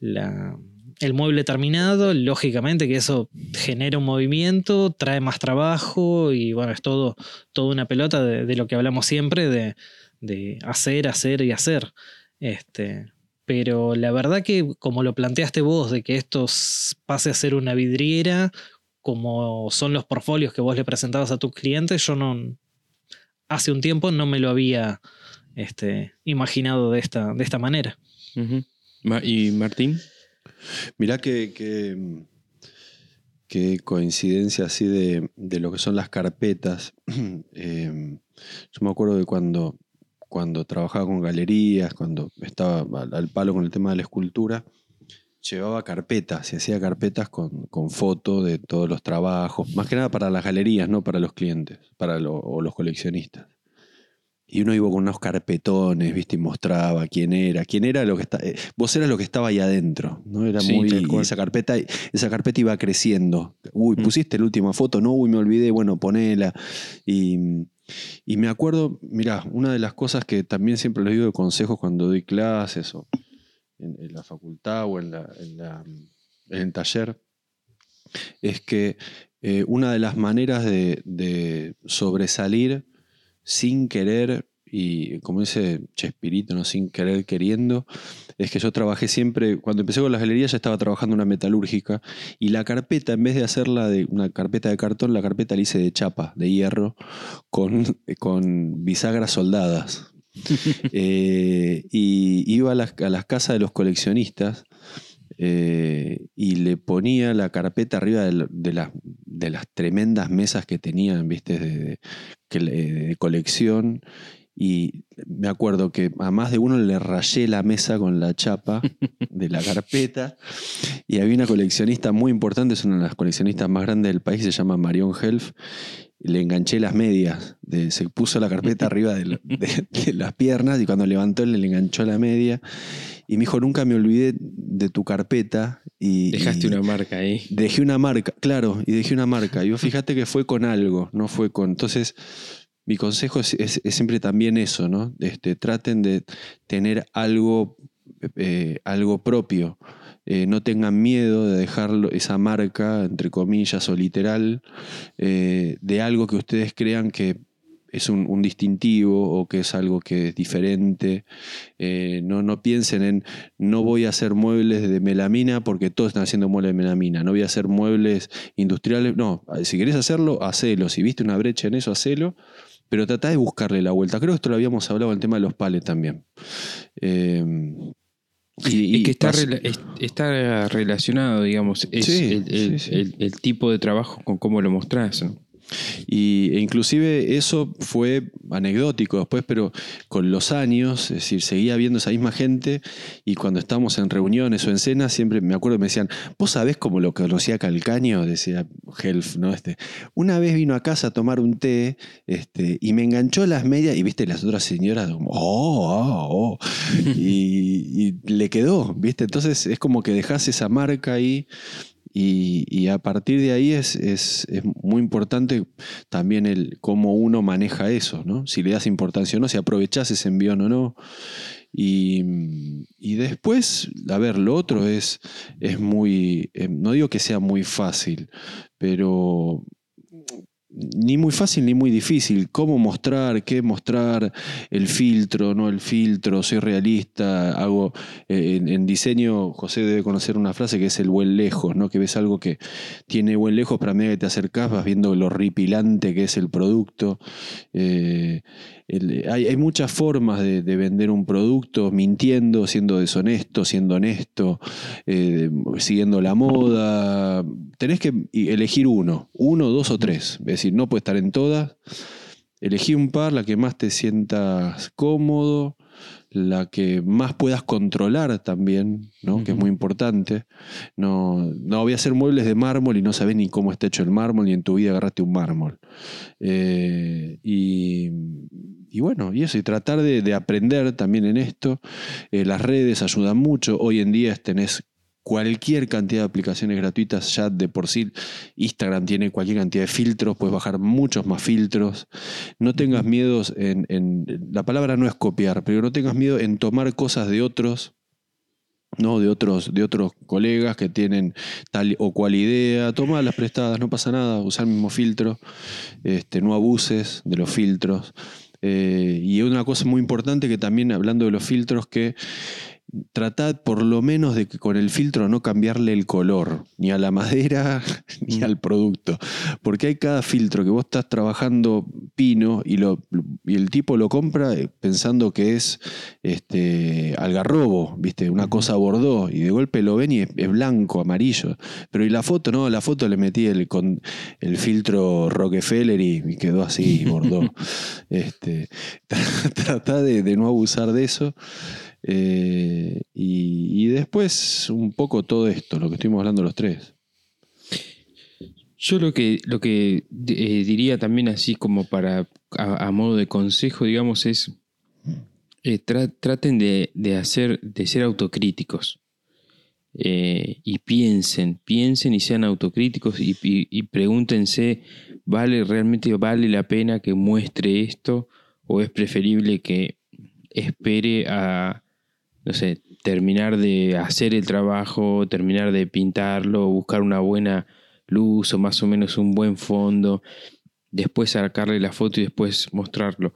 el mueble terminado. Lógicamente que eso genera un movimiento, trae más trabajo y bueno, es todo, toda una pelota de, lo que hablamos siempre de, de hacer, hacer y hacer. Este, pero la verdad que como lo planteaste vos, de que esto pase a ser una vidriera, como son los portfolios que vos le presentabas a tus clientes, yo no, hace un tiempo no me lo había este, imaginado de esta, de esta manera. ¿Y Martín? Mirá que, que, que coincidencia así de, de lo que son las carpetas. Eh, yo me acuerdo de cuando, cuando trabajaba con galerías, cuando estaba al, al palo con el tema de la escultura, llevaba carpetas, se hacía carpetas con, con foto de todos los trabajos, más que nada para las galerías, no para los clientes, para lo- o los coleccionistas. Y uno iba con unos carpetones, ¿viste? Y mostraba quién era. Quién era lo que está. eh, vos eras lo que estaba ahí adentro. ¿no? Era Sí, muy. esa carpeta, esa carpeta iba creciendo. Uy, Mm. pusiste la última foto, no, uy, me olvidé, bueno, ponela. Y, y me acuerdo, mirá, una de las cosas que también siempre les digo de consejos cuando doy clases o en, la facultad o en, el taller, es que eh, una de las maneras de, sobresalir sin querer y como dice Chespirito, ¿no? sin querer queriendo, es que yo trabajé siempre, cuando empecé con las galerías ya estaba trabajando una metalúrgica y la carpeta, en vez de hacerla de una carpeta de cartón, la carpeta la hice de chapa, de hierro, con, con bisagras soldadas. Eh, y iba a las, a las casas de los coleccionistas eh, y le ponía la carpeta arriba de, de, de, las tremendas mesas que tenían, viste, de, de, colección. Y me acuerdo que a más de uno le rayé la mesa con la chapa de la carpeta. Y había una coleccionista muy importante, es una de las coleccionistas más grandes del país, se llama Marion Helf. Le enganché las medias, se puso la carpeta arriba de, las piernas y cuando levantó le enganchó la media. Y me dijo, nunca me olvidé de tu carpeta. Y, Dejaste una marca ahí. Dejé una marca, claro, y dejé una marca. Y vos fíjate que fue con algo, no fue con... Entonces, mi consejo es, siempre también eso, ¿no? Este, traten de tener algo, eh, algo propio. Eh, no tengan miedo de dejar esa marca, entre comillas o literal, eh, de algo que ustedes crean que es un, distintivo o que es algo que es diferente. Eh, no, no piensen en no voy a hacer muebles de melamina porque todos están haciendo muebles de melamina. No voy a hacer muebles industriales. No, si querés hacerlo, hacelo. Si viste una brecha en eso, hacelo. Pero tratá de buscarle la vuelta. Creo que esto lo habíamos hablado en el tema de los pales también. Y, que está, está relacionado, digamos, es el, tipo de trabajo con cómo lo mostrás. ¿no? Y, e inclusive eso fue anecdótico después, pero con los años, es decir, seguía viendo esa misma gente y cuando estábamos en reuniones o en cenas, siempre me acuerdo me decían, ¿vos sabés cómo lo conocía Calcaño? Decía Helf, ¿no? Este, una vez vino a casa a tomar un té este, y me enganchó las medias y viste las otras señoras como, oh, oh, oh. y, y le quedó, viste, entonces es como que dejás esa marca ahí y, a partir de ahí es, es, muy importante también el cómo uno maneja eso, ¿no? Si le das importancia o no, si aprovechás ese envión o no. Y, y, después, a ver, lo otro es, es muy, eh, no digo que sea muy fácil, pero ni muy fácil ni muy difícil. ¿Cómo mostrar? ¿Qué mostrar? El filtro, no el filtro, soy realista, hago eh, en, diseño, José debe conocer una frase que es el buen lejos, ¿no? Que ves algo que tiene buen lejos, pero a medida que te acercas vas viendo lo ripilante que es el producto. Eh, hay, muchas formas de, vender un producto, mintiendo, siendo deshonesto, siendo honesto, eh, siguiendo la moda. Tenés que elegir uno, uno, dos o tres. Es decir, no puede estar en todas. Elegí un par, la que más te sientas cómodo, la que más puedas controlar también, ¿no? que es muy importante. No, no voy a hacer muebles de mármol y no sabes ni cómo está hecho el mármol, ni en tu vida agarraste un mármol. Eh, y, bueno, y eso, y tratar de, aprender también en esto. Eh, las redes ayudan mucho. Hoy en día tenés cualquier cantidad de aplicaciones gratuitas ya de por sí. Instagram tiene cualquier cantidad de filtros, puedes bajar muchos más filtros. No tengas miedo en, la palabra no es copiar, pero no tengas miedo en tomar cosas de otros. ¿no? de, otros, de otros colegas que tienen tal o cual idea, toma las prestadas, no pasa nada, usa el mismo filtro, este, no abuses de los filtros. Eh, y una cosa muy importante que también hablando de los filtros, que tratad por lo menos de que con el filtro no cambiarle el color, ni a la madera ni al producto. Porque hay cada filtro que vos estás trabajando pino y, lo, y el tipo lo compra eh, pensando que es este, algarrobo, ¿viste? una cosa bordó, y de golpe lo ven y es, blanco, amarillo. Pero y la foto, no, la foto le metí el, con el filtro Rockefeller y, quedó así, bordó. este, trata de, de no abusar de eso. Eh, y, después un poco todo esto, lo que estuvimos hablando los tres. Yo lo que, lo que eh, diría también así como para, a, modo de consejo, digamos, es eh, traten de, hacer, de ser autocríticos. y piensen, piensen y sean autocríticos y, y, pregúntense, ¿vale realmente vale la pena que muestre esto? ¿O es preferible que espere a, no sé, terminar de hacer el trabajo, terminar de pintarlo, buscar una buena luz o más o menos un buen fondo, después sacarle la foto y después mostrarlo.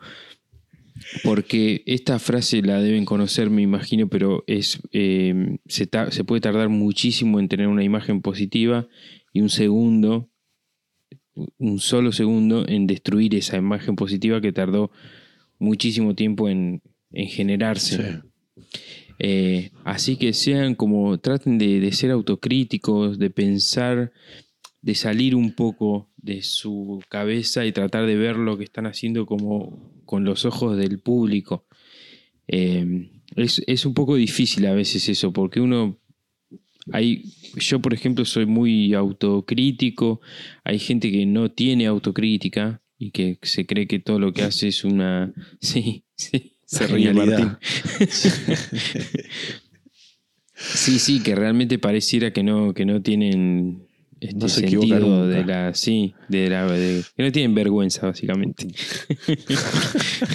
Porque esta frase la deben conocer, me imagino, pero es, eh, se, se puede tardar muchísimo en tener una imagen positiva y un segundo, un solo segundo en destruir esa imagen positiva que tardó muchísimo tiempo en, generarse. Eh, así que sean como, traten de, ser autocríticos, de pensar, de salir un poco de su cabeza y tratar de ver lo que están haciendo como con los ojos del público. Eh, es, es, un poco difícil a veces eso, porque uno hay, yo, por ejemplo, soy muy autocrítico. Hay gente que no tiene autocrítica y que se cree que todo lo que hace es una. Sí, sí, se ríe Martín. sí, sí, que realmente pareciera que no, que no tienen este sentido de la sí de la que no tienen vergüenza básicamente.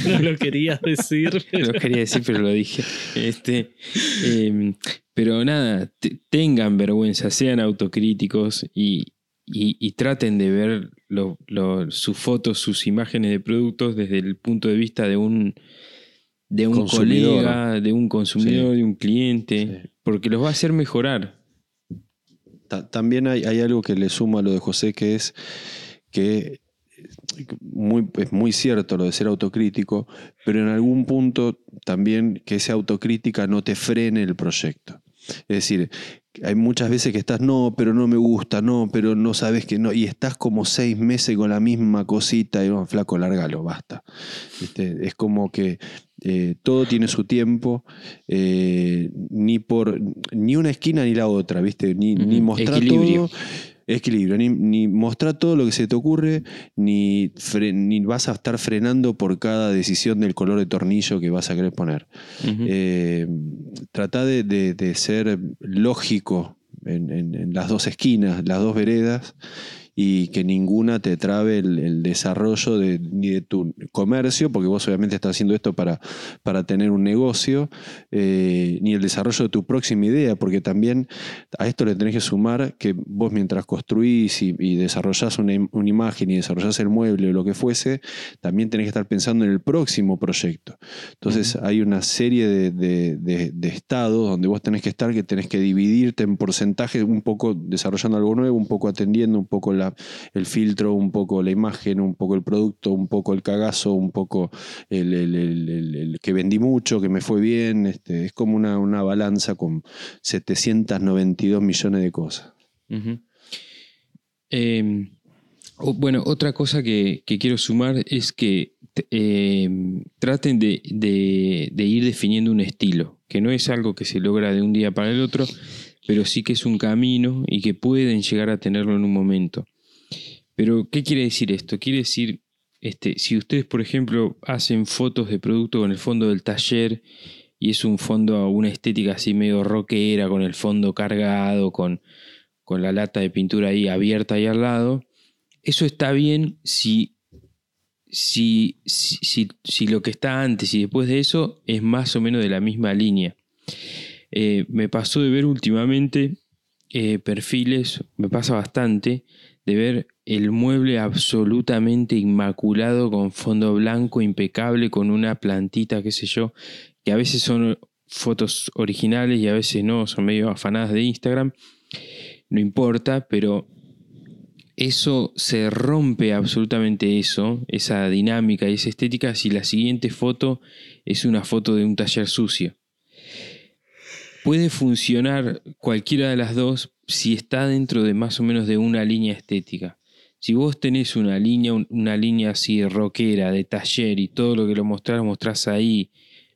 No lo querías decir no lo quería decir pero lo dije. Este em, pero nada, tengan vergüenza, sean autocríticos y, traten de ver sus fotos, sus imágenes de productos desde el punto de vista de un, de un colega, de un consumidor, de un cliente, porque los va a hacer mejorar. También hay, algo que le suma a lo de José, que es que muy, es muy cierto lo de ser autocrítico, pero en algún punto también que esa autocrítica no te frene el proyecto. Es decir, hay muchas veces que estás, no, pero no me gusta, no, pero no sabes que no, y estás como seis meses con la misma cosita y no, flaco, lárgalo, basta. Es como que eh, todo tiene su tiempo, eh, ni por ni una esquina ni la otra, ¿viste? Ni, ni mostrar todo equilibrio, ni, ni mostrar todo lo que se te ocurre, ni, ni vas a estar frenando por cada decisión del color de tornillo que vas a querer poner. Eh, trata de, ser lógico en, las dos esquinas, las dos veredas, y que ninguna te trabe el, desarrollo de, ni de tu comercio, porque vos obviamente estás haciendo esto para, para tener un negocio, eh, ni el desarrollo de tu próxima idea, porque también a esto le tenés que sumar que vos mientras construís y, desarrollás una, imagen y desarrollás el mueble o lo que fuese, también tenés que estar pensando en el próximo proyecto. Entonces hay una serie de, estados donde vos tenés que estar, que tenés que dividirte en porcentajes, un poco desarrollando algo nuevo, un poco atendiendo, un poco la el filtro, un poco la imagen, un poco el producto, un poco el cagazo, un poco el, que vendí mucho, que me fue bien. Este, es como una, balanza con 792 millones de cosas. Em, bueno, otra cosa que, quiero sumar es que em, traten de, de, ir definiendo un estilo, que no es algo que se logra de un día para el otro, pero sí que es un camino y que pueden llegar a tenerlo en un momento. Pero, ¿qué quiere decir esto? Quiere decir, este, si ustedes, por ejemplo, hacen fotos de producto con el fondo del taller y es un fondo, una estética así medio rockera, con el fondo cargado, con, con la lata de pintura ahí abierta ahí al lado, eso está bien si, si, si, si, lo que está antes y después de eso es más o menos de la misma línea. Eh, me pasó de ver últimamente eh, perfiles, me pasa bastante, de ver el mueble absolutamente inmaculado con fondo blanco impecable, con una plantita, qué sé yo, que a veces son fotos originales y a veces no, son medio afanadas de Instagram. No importa, pero eso se rompe absolutamente eso, esa dinámica y esa estética si la siguiente foto es una foto de un taller sucio. Puede funcionar cualquiera de las dos si está dentro de más o menos de una línea estética. Si vos tenés una línea, una línea así rockera, de taller y todo lo que lo mostrás, mostrás ahí,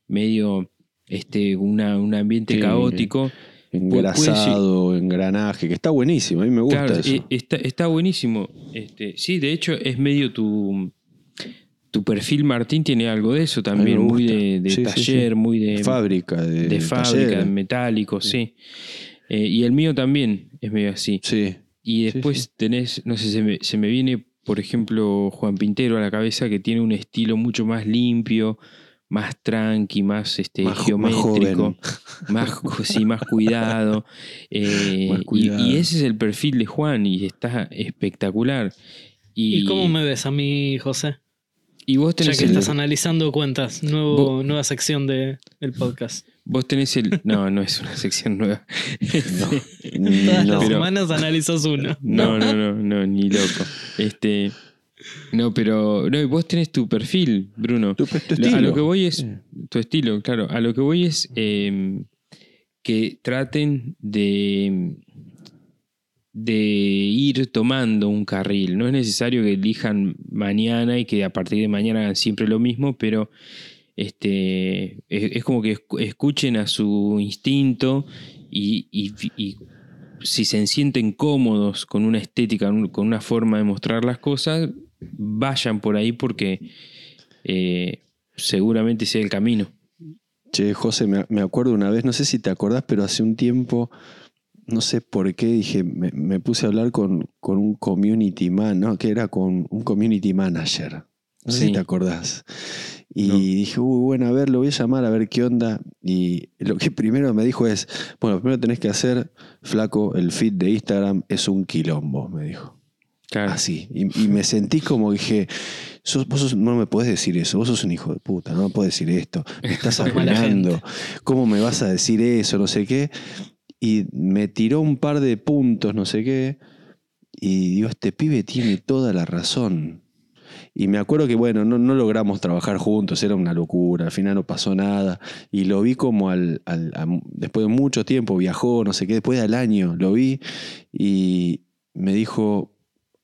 medio este, una, un ambiente caótico. Engrasado, engranaje, que está buenísimo, a mí me gusta eso. Eh, está, está buenísimo. Este, sí, de hecho es medio tu, tu perfil, Martín, tiene algo de eso también, muy de, taller, muy de fábrica, de, fábrica, de metálico, sí. Eh, y el mío también es medio así. Sí. Y después tenés, no sé, se me, se me, viene, por ejemplo, Juan Pintero a la cabeza que tiene un estilo mucho más limpio, más tranqui, más, este, Más geométrico, joven. más, sí, más cuidado. eh, Más y- cuidado. Y, ese es el perfil de Juan y está espectacular. Y, ¿Y cómo me ves a mí, José? y vos Ya tenés que el, estás analizando cuentas, nuevo, Vos- nueva sección de, del podcast. Vos tenés el. No, no es una sección nueva. Todas No. las Pero- semanas analizas uno. No, no, no, no, ni loco. Este. No, pero. No, y vos tenés tu perfil, Bruno. Tu, tu Lo- estilo. A lo que voy es. Sí. Tu estilo, claro. A lo que voy es eh, que traten de. de ir tomando un carril. No es necesario que elijan mañana y que a partir de mañana hagan siempre lo mismo, pero este es, es como que escu- escuchen a su instinto y, y- y si se sienten cómodos con una estética, con una forma de mostrar las cosas, vayan por ahí porque eh, seguramente sea el camino. Che, José, me, me acuerdo una vez, no sé si te acordás, pero hace un tiempo, no sé por qué, dije, me, me puse a hablar con, con un community man, ¿no? Que era con un community manager. No sé Sí. si te acordás. Y No. dije, uy, bueno, a ver, lo voy a llamar a ver qué onda. Y lo que primero me dijo es, bueno, primero tenés que hacer, flaco, el feed de Instagram es un quilombo, me dijo. Claro. Así. Y, y me sentí como dije, sos- vos sos- no me podés decir eso, vos sos un hijo de puta, no me podés decir esto, me estás arruinando, ¿cómo me vas a decir eso? No sé qué. Y me tiró un par de puntos, no sé qué, y digo, este pibe tiene toda la razón. Y me acuerdo que, bueno, no, logramos trabajar juntos, era una locura, al final no pasó nada. Y lo vi como al, después de mucho tiempo, viajó, no sé qué, después del año, lo vi y me dijo,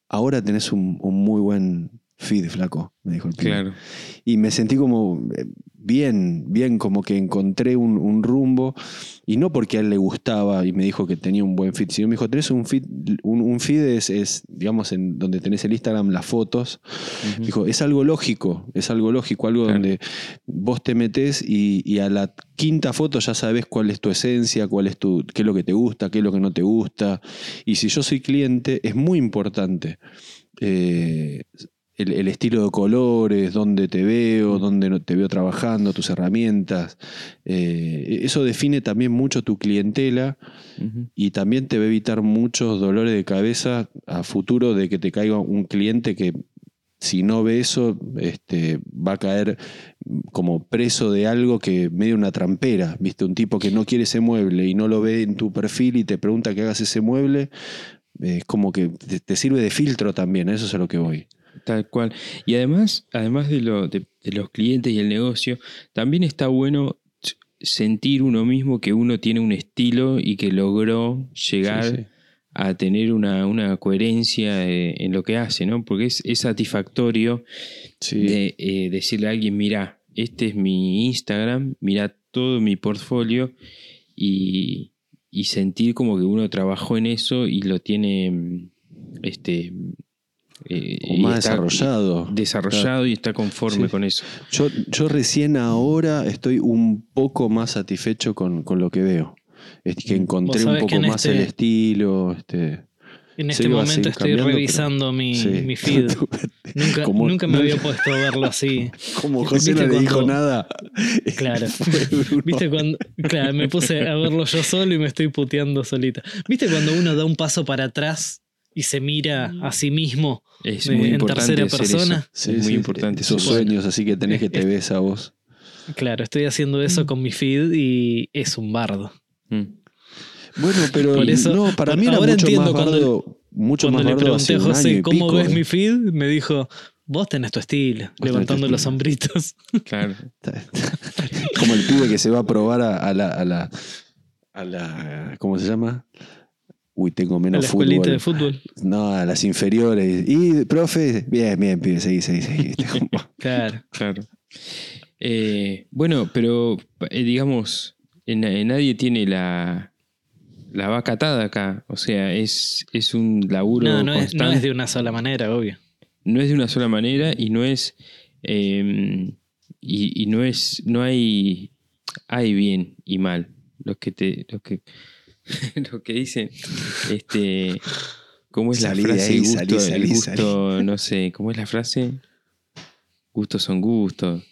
ahora tenés un muy buen feed, flaco, me dijo el pibe. Claro. Y me sentí como eh, bien, bien, como que encontré un, un rumbo. Y no porque a él le gustaba y me dijo que tenía un buen feed, sino me dijo, tenés un feed, un, un feed es, es, digamos, en donde tenés el Instagram, las fotos. Ujú. Dijo, es algo lógico, es algo lógico, algo Claro. donde vos te metes y, y a la quinta foto ya sabes cuál es tu esencia, cuál es tu, qué es lo que te gusta, qué es lo que no te gusta. Y si yo soy cliente, es muy importante. eh, el, el estilo de colores, dónde te veo, dónde no- te veo trabajando, tus herramientas. Eh, eso define también mucho tu clientela y también te va a evitar muchos dolores de cabeza a futuro de que te caiga un cliente que si no ve eso este, va a caer como preso de algo que medio una trampera, ¿viste? Un tipo que no quiere ese mueble y no lo ve en tu perfil y te pregunta que hagas ese mueble, es como que te, te sirve de filtro también, eso es a lo que voy. Tal cual. Y además, además de, lo, de, de los clientes y el negocio, también está bueno sentir uno mismo que uno tiene un estilo y que logró llegar Sí, sí. a tener una, una coherencia eh, en lo que hace, ¿no? Porque es, es satisfactorio Sí. de eh, decirle a alguien, mira, este es mi Instagram, mira todo mi portfolio y, y sentir como que uno trabajó en eso y lo tiene mm, este eh, O y más está desarrollado. desarrollado y está conforme Sí. con eso. Yo, yo recién ahora estoy un poco más satisfecho con, con lo que veo. Es que encontré un poco más este- el estilo. Este, En este momento estoy pero- revisando mi, sí. mi feed. Nunca, Como- nunca me había puesto a verlo así. Como José ¿Viste no le dijo nada. Claro. ¿Viste cuando.? Claro, me puse a verlo yo solo y me estoy puteando solita. ¿Viste cuando uno da un paso para atrás y se mira a sí mismo? Es En muy tercera hacer persona. eso. Sí, es muy sí, importante. Esos eso. sueños, así que tenés que te ves a vos. Claro, estoy haciendo eso con mi feed y es un bardo. Mm. Bueno, pero eso- no, para mí era ahora mucho entiendo más cuando- bardo. Mucho Cuando más le pregunté a José cómo pico, ves eh. mi feed, me dijo, vos tenés tu estilo, levantando tu los estilo. hombritos. Claro. Como el pibe que se va a probar a, a la, a la. a la. ¿Cómo se llama? Uy, tengo la menos escuelita fútbol. de fútbol. No, a las inferiores. Y, profe, bien, bien, pibe, seguí, seguí, seguí. Claro. Claro. Eh, bueno, pero eh, digamos, en- en nadie tiene la, la vaca atada acá. O sea, es, es un laburo No, no es, no es de una sola manera, obvio. no es de una sola manera y no es. eh, y, y no es. No hay. Hay bien y mal. Los que te. Los que, lo que dicen. Este. ¿Cómo es Salí la frase? ahí, gusto, salí, el salí, gusto, no sé, ¿cómo es la frase? Gustos son gustos.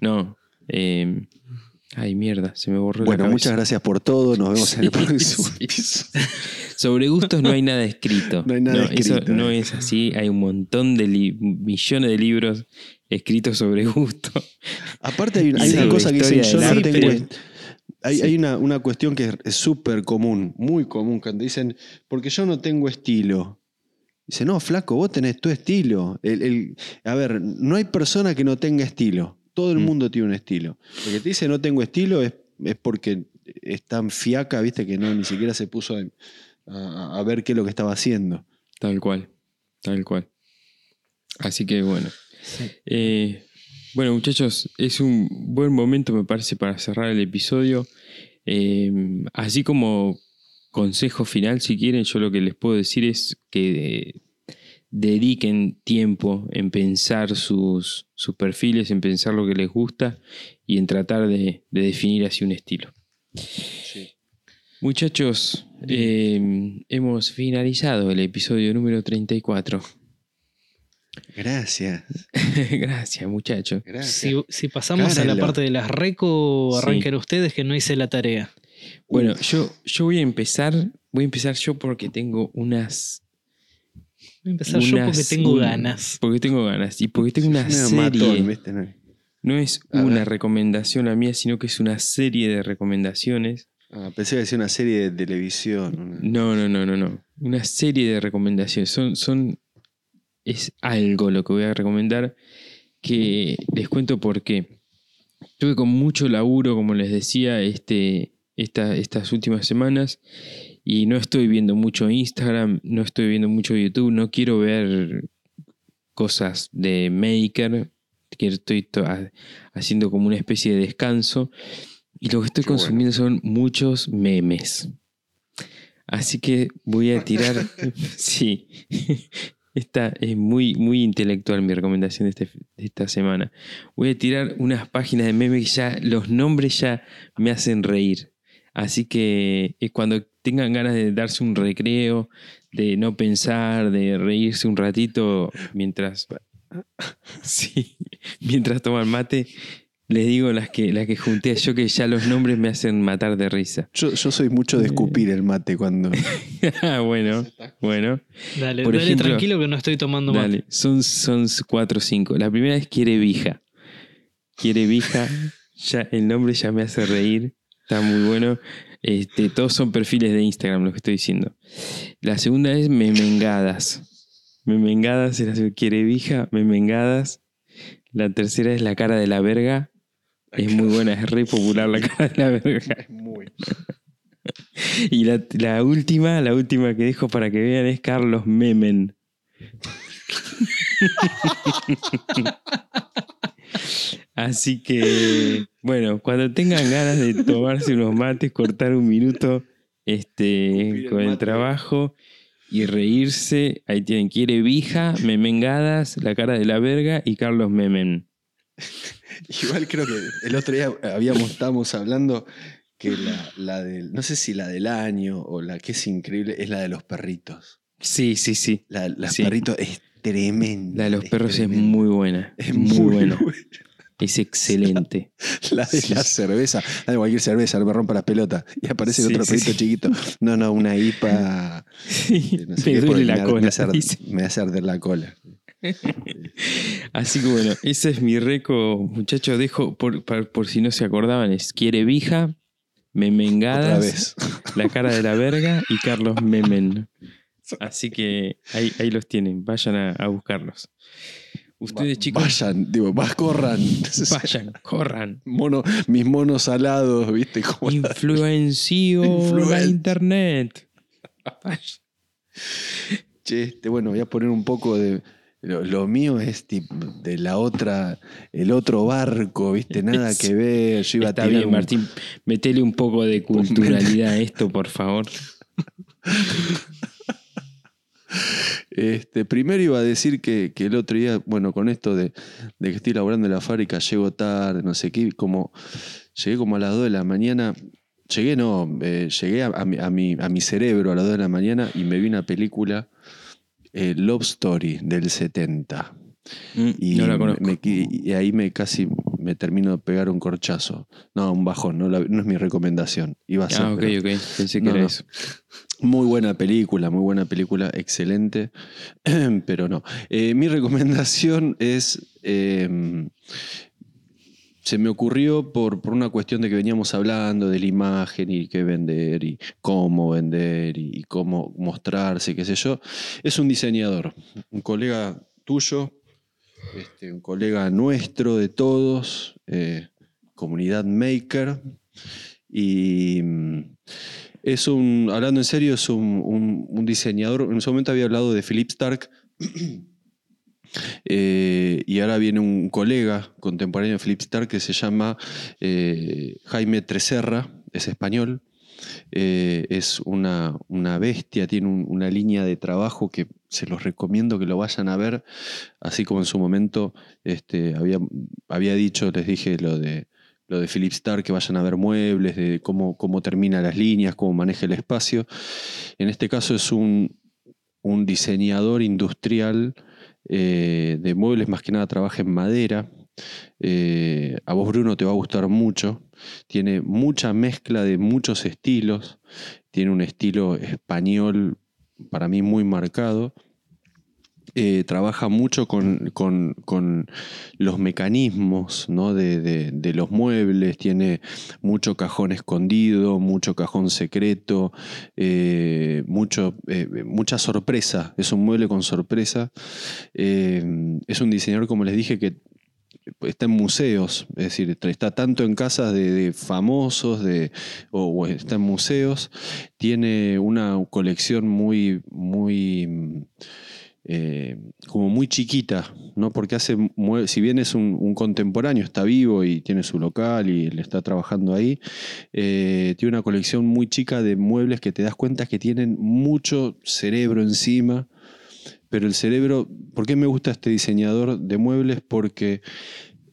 No. Eh, ay, mierda, se me borró Bueno, la muchas gracias por todo. Nos vemos en el próximo sí. Sobre gustos no hay nada escrito. No hay nada Eso escrito. no es así. Hay un montón de millones de libros escritos sobre gusto. Aparte hay, una- hay una cosa que yo no tengo... Hay, Sí. hay una, una cuestión que es- súper común, muy común, cuando dicen, porque yo no tengo estilo. Dice, no, flaco, vos tenés tu estilo. El- el- a ver, no hay persona que no tenga estilo. Todo el Mm. mundo tiene un estilo. Lo que te dice no tengo estilo es, es porque es tan fiaca, viste, que no ni siquiera se puso a, a- a ver qué es lo que estaba haciendo. Tal cual. Tal cual. Así que bueno. Eh, bueno, muchachos, es un buen momento, me parece, para cerrar el episodio. Eh, así como consejo final, si quieren, yo lo que les puedo decir es que eh, dediquen tiempo en pensar sus, sus perfiles, en pensar lo que les gusta y en tratar de, de definir así un estilo. Muchachos, eh, hemos finalizado el episodio número 34. Gracias. Gracias, muchachos. Gracias. Si, si pasamos a la parte de las reco, Sí. arranquen ustedes que no hice la tarea. Bueno, yo, yo voy a empezar. Voy a empezar yo porque tengo unas. Voy a empezar yo porque tengo un- ganas. Porque tengo ganas. Y porque tengo una serie. matón, ¿viste? No. No es A una ver. recomendación la mía, sino que es una serie de recomendaciones. Ah, pensé que decía una serie de televisión. una- No, no, no, no, no. Una serie de recomendaciones. Son, son. Es algo lo que voy a recomendar. Que les cuento por qué. Tuve con mucho laburo, como les decía, este, esta- estas últimas semanas. Y no estoy viendo mucho Instagram, no estoy viendo mucho YouTube, no quiero ver cosas de Maker, que estoy to- ha- haciendo como una especie de descanso. Y lo que estoy Qué bueno. consumiendo son muchos memes. Así que voy a tirar. sí. Esta es muy, muy intelectual mi recomendación de, este- de esta semana. Voy a tirar unas páginas de memes que ya los nombres ya me hacen reír. Así que eh, cuando tengan ganas de darse un recreo, de no pensar, de reírse un ratito mientras, sí, mientras toman mate, les digo las que, las que junté yo que ya los nombres me hacen matar de risa. Yo, yo soy mucho de escupir el mate cuando. Ah, bueno, bueno. Dale, Por dale ejemplo, tranquilo que no estoy tomando mate. Dale, son, son cuatro o cinco. La primera es Quiere Vija. Quiere Vija, ya, el nombre ya me hace reír. Está muy bueno. Este, todos son perfiles de Instagram, lo que estoy diciendo. La segunda es Memengadas. Memengadas, es la segunda. Quiere Vija, Memengadas. La tercera es La cara de la verga. Es muy buena, es re popular la cara de la verga. Muy. Y la, la última, la última que dejo para que vean es Carlos Memen. Así que, bueno, cuando tengan ganas de tomarse unos mates, cortar un minuto este, con el trabajo y reírse, ahí tienen Quiere Vija, Memengadas, La cara de la verga y Carlos Memen. Igual creo que el otro día habíamos, estábamos hablando que la, la del. No sé si la del año o la que es increíble es la de los perritos. Sí, sí, sí. La de los Sí. perritos es tremenda. La de los perros es muy buena. Es muy, muy buena. buena. Es excelente. La de Sí, la cerveza. Dale cualquier cerveza, me rompa la pelota. Y aparece el Sí, otro perrito chiquito. No, no, una IPA. No sé me duele la me, cola. Me hace, arder, me hace arder la cola. Así que bueno, ese es mi reco, muchachos. Dejo, por, por, por si no se acordaban, es Quiere Vija, Memengadas. La cara de la verga y Carlos Memen. Así que ahí, ahí los tienen, vayan a, a buscarlos. Ustedes, Va- chicos, Vayan, digo, vas, corran. vayan, corran. Mono, mis monos alados, ¿viste? Como Influencio la internet. Che, este, bueno, voy a poner un poco de. Lo, lo mío es tipo de la otra, el otro barco, ¿viste? Nada que ver. Yo iba Está a tirar bien, un- Martín. Metele un poco de culturalidad a esto, por favor. Este, primero iba a decir que, que el otro día, bueno, con esto de, de que estoy laburando en la fábrica, llego tarde, no sé qué, como llegué como a las 2 de la mañana. Llegué, no, eh, llegué a, a mi, a, mi, a mi cerebro a las 2 de la mañana y me vi una película, eh, Love Story, del 70. Mm, Y, no la conozco. me y ahí me casi me termino de pegar un corchazo. No, un bajón, no, La- no es mi recomendación. Iba a ser, Ah, ok, pero- ok. Pensé que No, era eso. Muy buena película, muy buena película, excelente, pero no. Eh, mi recomendación es, eh, se me ocurrió por, por una cuestión de que veníamos hablando de la imagen y qué vender y cómo vender y, cómo mostrarse, qué sé yo. Es un diseñador, un colega tuyo, este, un colega nuestro de todos, eh, comunidad maker. Y mm, es un, hablando en serio, es un, un- un diseñador. En su momento había hablado de Philip Stark. eh, y ahora viene un colega contemporáneo de Philip Stark que se llama eh, Jaime Treserra, es español. Eh, es una, una bestia, tiene un- una línea de trabajo que se los recomiendo que lo vayan a ver, así como en su momento este, había, había dicho, les dije lo de, lo de Philip Stark, que vayan a ver muebles, de cómo, cómo termina las líneas, cómo maneja el espacio. En este caso es un, un diseñador industrial eh, de muebles, más que nada trabaja en madera. Eh, a vos, Bruno, te va a gustar mucho. Tiene mucha mezcla de muchos estilos. Tiene un estilo español para mí muy marcado. Eh, trabaja mucho con, con- con los mecanismos ¿no? de, de- los muebles, tiene mucho cajón escondido, mucho cajón secreto, eh, mucho, eh, mucha sorpresa, es un mueble con sorpresa. Eh, es un diseñador, como les dije, que está en museos, es decir, está tanto en casas de, famosos de, o, o está en museos, tiene una colección muy, muy, eh, como muy chiquita, ¿no? porque hace, si bien es un, contemporáneo, está vivo y tiene su local y le está trabajando ahí, eh, tiene una colección muy chica de muebles que te das cuenta que tienen mucho cerebro encima. Pero el cerebro, ¿por qué me gusta este diseñador de muebles? Porque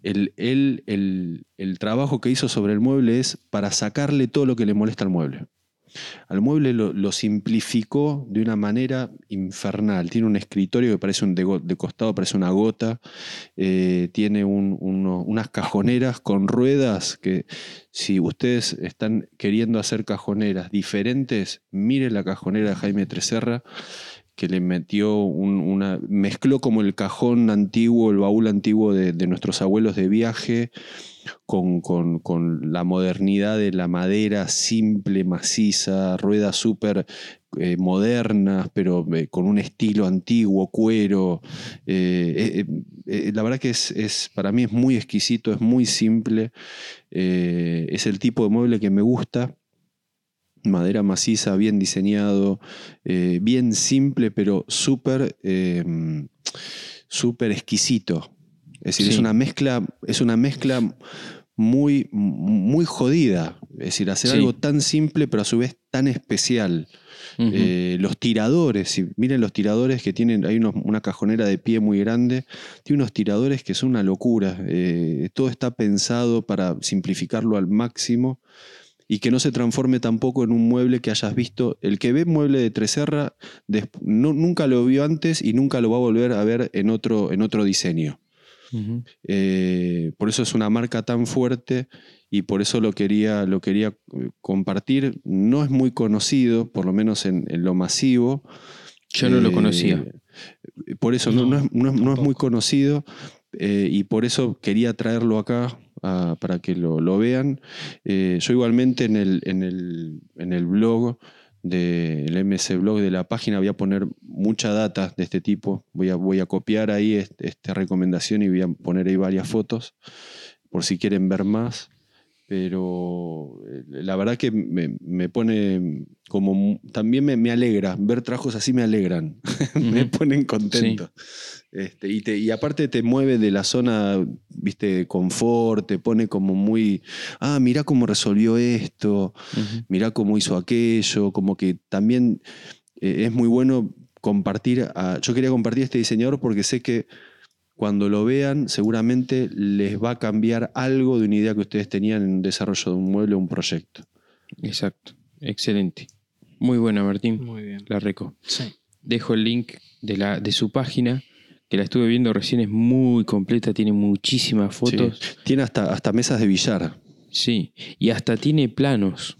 el, él- el, el trabajo que hizo sobre el mueble es para sacarle todo lo que le molesta al mueble. Al mueble lo, simplificó de una manera infernal. Tiene un escritorio que parece un de, costado, parece una gota. Eh, tiene unas cajoneras con ruedas que si ustedes están queriendo hacer cajoneras diferentes, miren la cajonera de Jaime Treserra que le metió un- una. mezcló como el cajón antiguo, el baúl antiguo de nuestros abuelos de viaje, con, con- con la modernidad de la madera simple, maciza, ruedas súper eh, modernas, pero eh, con un estilo antiguo, cuero. Eh, la verdad que es, es- para mí es muy exquisito, es muy simple. es el tipo de mueble que me gusta madera maciza, bien diseñado, bien simple, pero súper súper exquisito. Es decir, es una mezcla, es una mezcla muy, muy jodida. Es decir, hacer Sí. algo tan simple, pero a su vez tan especial. Eh, los tiradores, si miren los tiradores que tienen, hay unos- una cajonera de pie muy grande, tiene unos tiradores que son una locura. Eh, todo está pensado para simplificarlo al máximo y que no se transforme tampoco en un mueble que hayas visto. El que ve mueble de Treserra no- nunca lo vio antes y nunca lo va a volver a ver en otro, en otro diseño. Eh, por eso es una marca tan fuerte y por eso lo quería, lo quería eh, compartir. No es muy conocido, por lo menos en, en lo masivo. Yo no lo Eh, conocía. Por eso no, No, no es, no es- no es muy conocido eh, y por eso quería traerlo acá ah, para que lo, lo vean. Eh, yo igualmente en el, en el, en el blog del MC Blog de la página voy a poner mucha data de este tipo. Voy a, voy a copiar ahí est- esta recomendación y voy a poner ahí varias fotos por si quieren ver más. Pero eh, la verdad que me, me pone como... También me, me alegra. Ver trabajos así me alegran. me ponen contento. Este, y, te- y aparte te mueve de la zona, viste, de confort, te pone como muy... Ah, mirá cómo resolvió esto Ujú. mirá cómo hizo aquello, como que también eh, es muy bueno compartir, a- yo quería compartir este diseñador porque sé que cuando lo vean seguramente les va a cambiar algo de una idea que ustedes tenían en un desarrollo de un mueble o un proyecto. Exacto. Excelente. Muy buena, Martín. Muy bien. La reco. Sí. Dejo el link de, la, de su página, que la estuve viendo recién, es muy completa, tiene muchísimas fotos. Sí. Tiene hasta, hasta mesas de billar. Sí, y hasta tiene planos.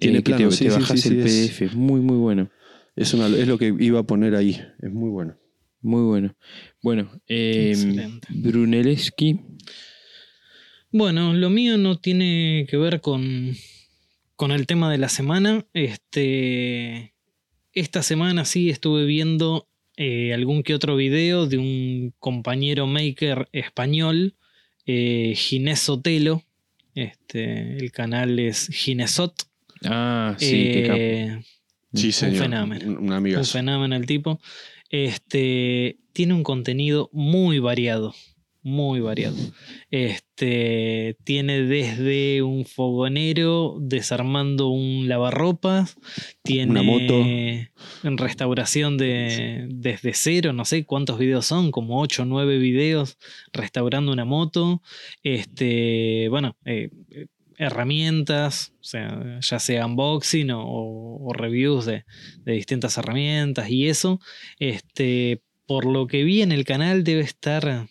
Tiene eh, que te- te, sí, sí, bajás sí, el PDF, es muy, muy bueno. Es, una, es lo que iba a poner ahí. Es muy bueno. Muy bueno. Bueno, eh. Brunelleschi. Bueno, lo mío no tiene que ver con, con el tema de la semana. Este, esta semana sí estuve viendo eh, algún que otro video de un compañero maker español, eh, Ginés Sotelo. Este, el canal es Ginesot. Ah, sí, qué capo. Eh, Sí, Un señor. fenómeno. Un, un amigazo. un fenómeno el tipo. Este tiene un contenido muy variado. Muy variado. Este tiene desde un fogonero desarmando un lavarropas. Tiene Una moto. en restauración de desde cero. No sé cuántos videos son, como 8 o 9 videos restaurando una moto. Este, bueno, eh, herramientas, o sea, ya sea unboxing o, o reviews de, de distintas herramientas y eso. Este, por lo que vi en el canal debe estar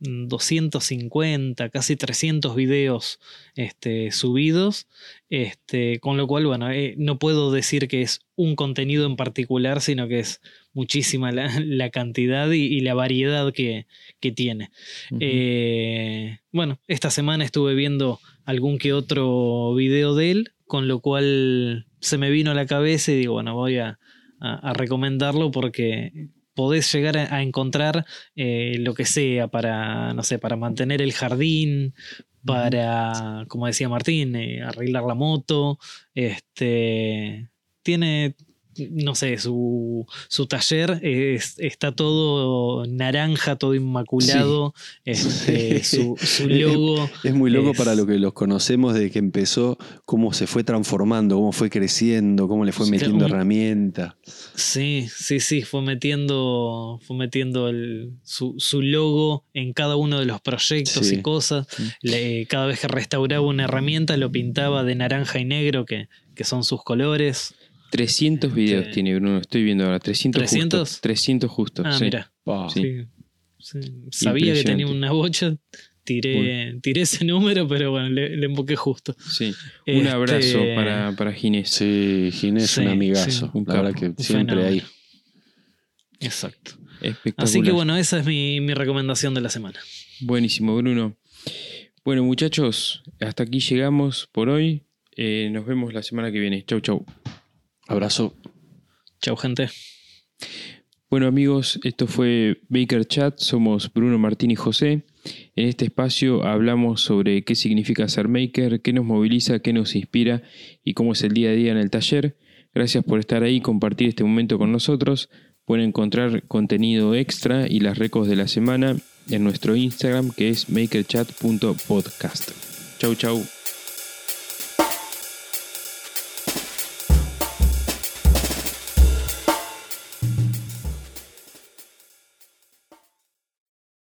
250, casi 300 videos este, subidos. Este, con lo cual, bueno, eh, no puedo decir que es un contenido en particular, sino que es muchísima la, la cantidad y, y la variedad que, que tiene. Eh, bueno, esta semana estuve viendo algún que otro video de él, con lo cual se me vino a la cabeza y digo, bueno, voy a, a- a recomendarlo porque podés llegar a, a encontrar eh, lo que sea para, no sé, para mantener el jardín, para, como decía Martín, eh, arreglar la moto. Este tiene, no sé, su, su taller es- está todo naranja, todo inmaculado. Este, su, su logo. Es muy loco Es- para lo que los conocemos desde que empezó, cómo se fue transformando, cómo fue creciendo, cómo le fue metiendo un- herramientas. Sí, sí, sí, fue metiendo, fue metiendo el- su, su logo en cada uno de los proyectos Sí. y cosas. Le- cada vez que restauraba una herramienta lo pintaba de naranja y negro, que, que son sus colores. 300 videos Este- tiene Bruno, estoy viendo ahora. 300 ¿300? justos. 300 justos. Ah, sí. mira. Sí. sí, sí. Sabía que tenía una bocha, tiré, tiré ese número, pero bueno, le, le emboqué justo. Sí. Un Este, abrazo para, para Ginés. Sí, Ginés un amigazo. sí. Un la verdad capo, que siempre ahí. Exacto. Así que bueno, esa es mi, mi recomendación de la semana. Buenísimo, Bruno. Bueno, muchachos, hasta aquí llegamos por hoy. Eh, nos vemos la semana que viene. Chau, chau. Abrazo. Chau, gente. Bueno amigos, esto fue Baker Chat, somos Bruno Martín y José. En este espacio hablamos sobre qué significa ser maker, qué nos moviliza, qué nos inspira y cómo es el día a día en el taller. Gracias por estar ahí y compartir este momento con nosotros. Pueden encontrar contenido extra y las recos de la semana en nuestro Instagram que es makerchat.podcast. Chau chau.